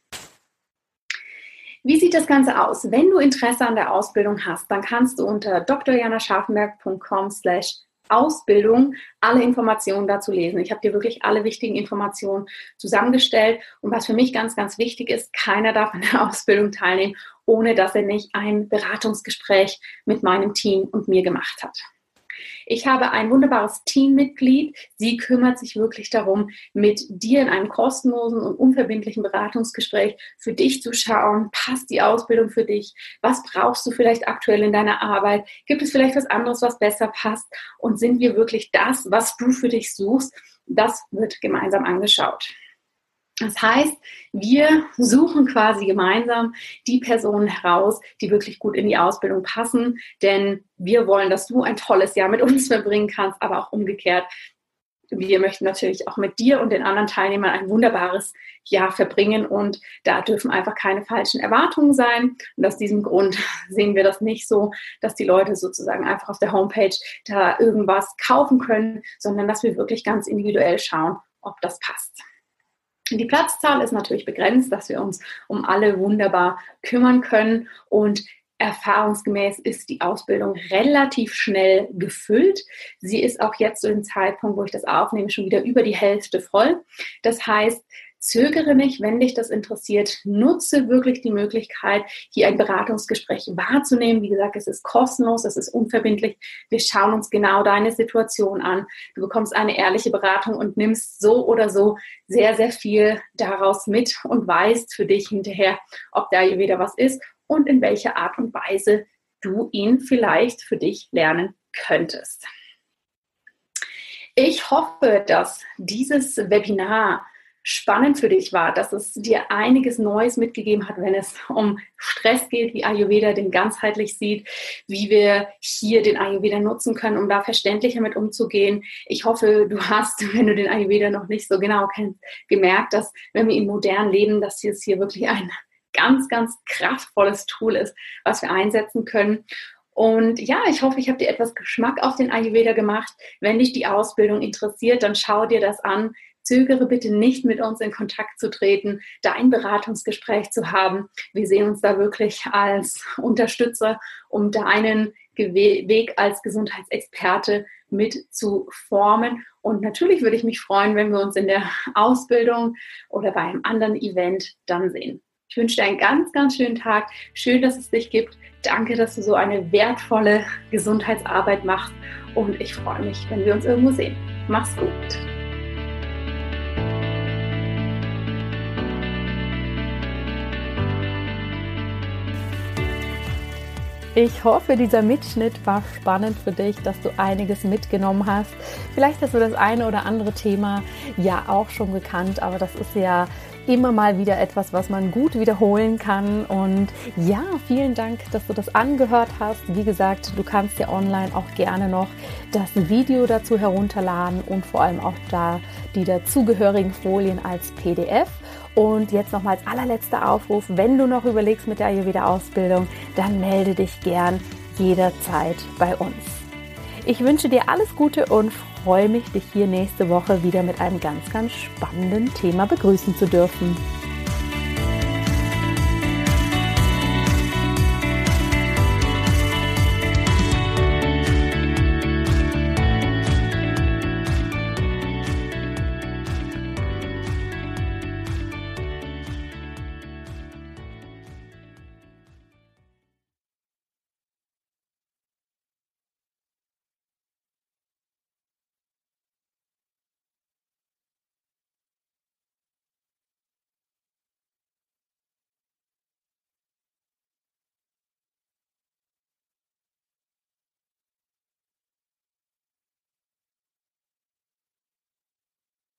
Wie sieht das Ganze aus? Wenn du Interesse an der Ausbildung hast, dann kannst du unter drjanascharfenberg.com slash Ausbildung alle Informationen dazu lesen. Ich habe dir wirklich alle wichtigen Informationen zusammengestellt. Und was für mich ganz, ganz wichtig ist, keiner darf an der Ausbildung teilnehmen, ohne dass er nicht ein Beratungsgespräch mit meinem Team und mir gemacht hat. Ich habe ein wunderbares Teammitglied. Sie kümmert sich wirklich darum, mit dir in einem kostenlosen und unverbindlichen Beratungsgespräch für dich zu schauen, passt die Ausbildung für dich? Was brauchst du vielleicht aktuell in deiner Arbeit? Gibt es vielleicht was anderes, was besser passt? Und sind wir wirklich das, was du für dich suchst? Das wird gemeinsam angeschaut. Das heißt, wir suchen quasi gemeinsam die Personen heraus, die wirklich gut in die Ausbildung passen, denn wir wollen, dass du ein tolles Jahr mit uns verbringen kannst, aber auch umgekehrt. Wir möchten natürlich auch mit dir und den anderen Teilnehmern ein wunderbares Jahr verbringen und da dürfen einfach keine falschen Erwartungen sein. Und aus diesem Grund sehen wir das nicht so, dass die Leute sozusagen einfach auf der Homepage da irgendwas kaufen können, sondern dass wir wirklich ganz individuell schauen, ob das passt. Die Platzzahl ist natürlich begrenzt, dass wir uns um alle wunderbar kümmern können und Erfahrungsgemäß ist die Ausbildung relativ schnell gefüllt. Sie ist auch jetzt zu dem Zeitpunkt, wo ich das aufnehme, schon wieder über die Hälfte voll. Das heißt, Zögere nicht, wenn dich das interessiert. Nutze wirklich die Möglichkeit, hier ein Beratungsgespräch wahrzunehmen. Wie gesagt, es ist kostenlos, es ist unverbindlich. Wir schauen uns genau deine Situation an. Du bekommst eine ehrliche Beratung und nimmst so oder so sehr, sehr viel daraus mit und weißt für dich hinterher, ob da wieder was ist und in welcher Art und Weise du ihn vielleicht für dich lernen könntest. Ich hoffe, dass dieses Webinar spannend für dich war, dass es dir einiges Neues mitgegeben hat, wenn es um Stress geht, wie Ayurveda den ganzheitlich sieht, wie wir hier den Ayurveda nutzen können, um da verständlicher mit umzugehen. Ich hoffe, du hast, wenn du den Ayurveda noch nicht so genau kennst, gemerkt, dass wenn wir ihn modern leben, dass es hier wirklich ein ganz, ganz kraftvolles Tool ist, was wir einsetzen können. Und ja, ich hoffe, ich habe dir etwas Geschmack auf den Ayurveda gemacht. Wenn dich die Ausbildung interessiert, dann schau dir das an zögere bitte nicht, mit uns in Kontakt zu treten, da ein Beratungsgespräch zu haben. Wir sehen uns da wirklich als Unterstützer, um deinen Weg als Gesundheitsexperte mit zu formen. Und natürlich würde ich mich freuen, wenn wir uns in der Ausbildung oder bei einem anderen Event dann sehen. Ich wünsche dir einen ganz, ganz schönen Tag. Schön, dass es dich gibt. Danke, dass du so eine wertvolle Gesundheitsarbeit machst. Und ich freue mich, wenn wir uns irgendwo sehen. Mach's gut. Ich hoffe, dieser Mitschnitt war spannend für dich, dass du einiges mitgenommen hast. Vielleicht hast du das eine oder andere Thema ja auch schon gekannt, aber das ist ja immer mal wieder etwas, was man gut wiederholen kann. Und ja, vielen Dank, dass du das angehört hast. Wie gesagt, du kannst ja online auch gerne noch das Video dazu herunterladen und vor allem auch da die dazugehörigen Folien als PDF. Und jetzt nochmal als allerletzter Aufruf, wenn du noch überlegst mit der Ayurveda-Ausbildung, dann melde dich gern jederzeit bei uns. Ich wünsche dir alles Gute und freue mich, dich hier nächste Woche wieder mit einem ganz, ganz spannenden Thema begrüßen zu dürfen.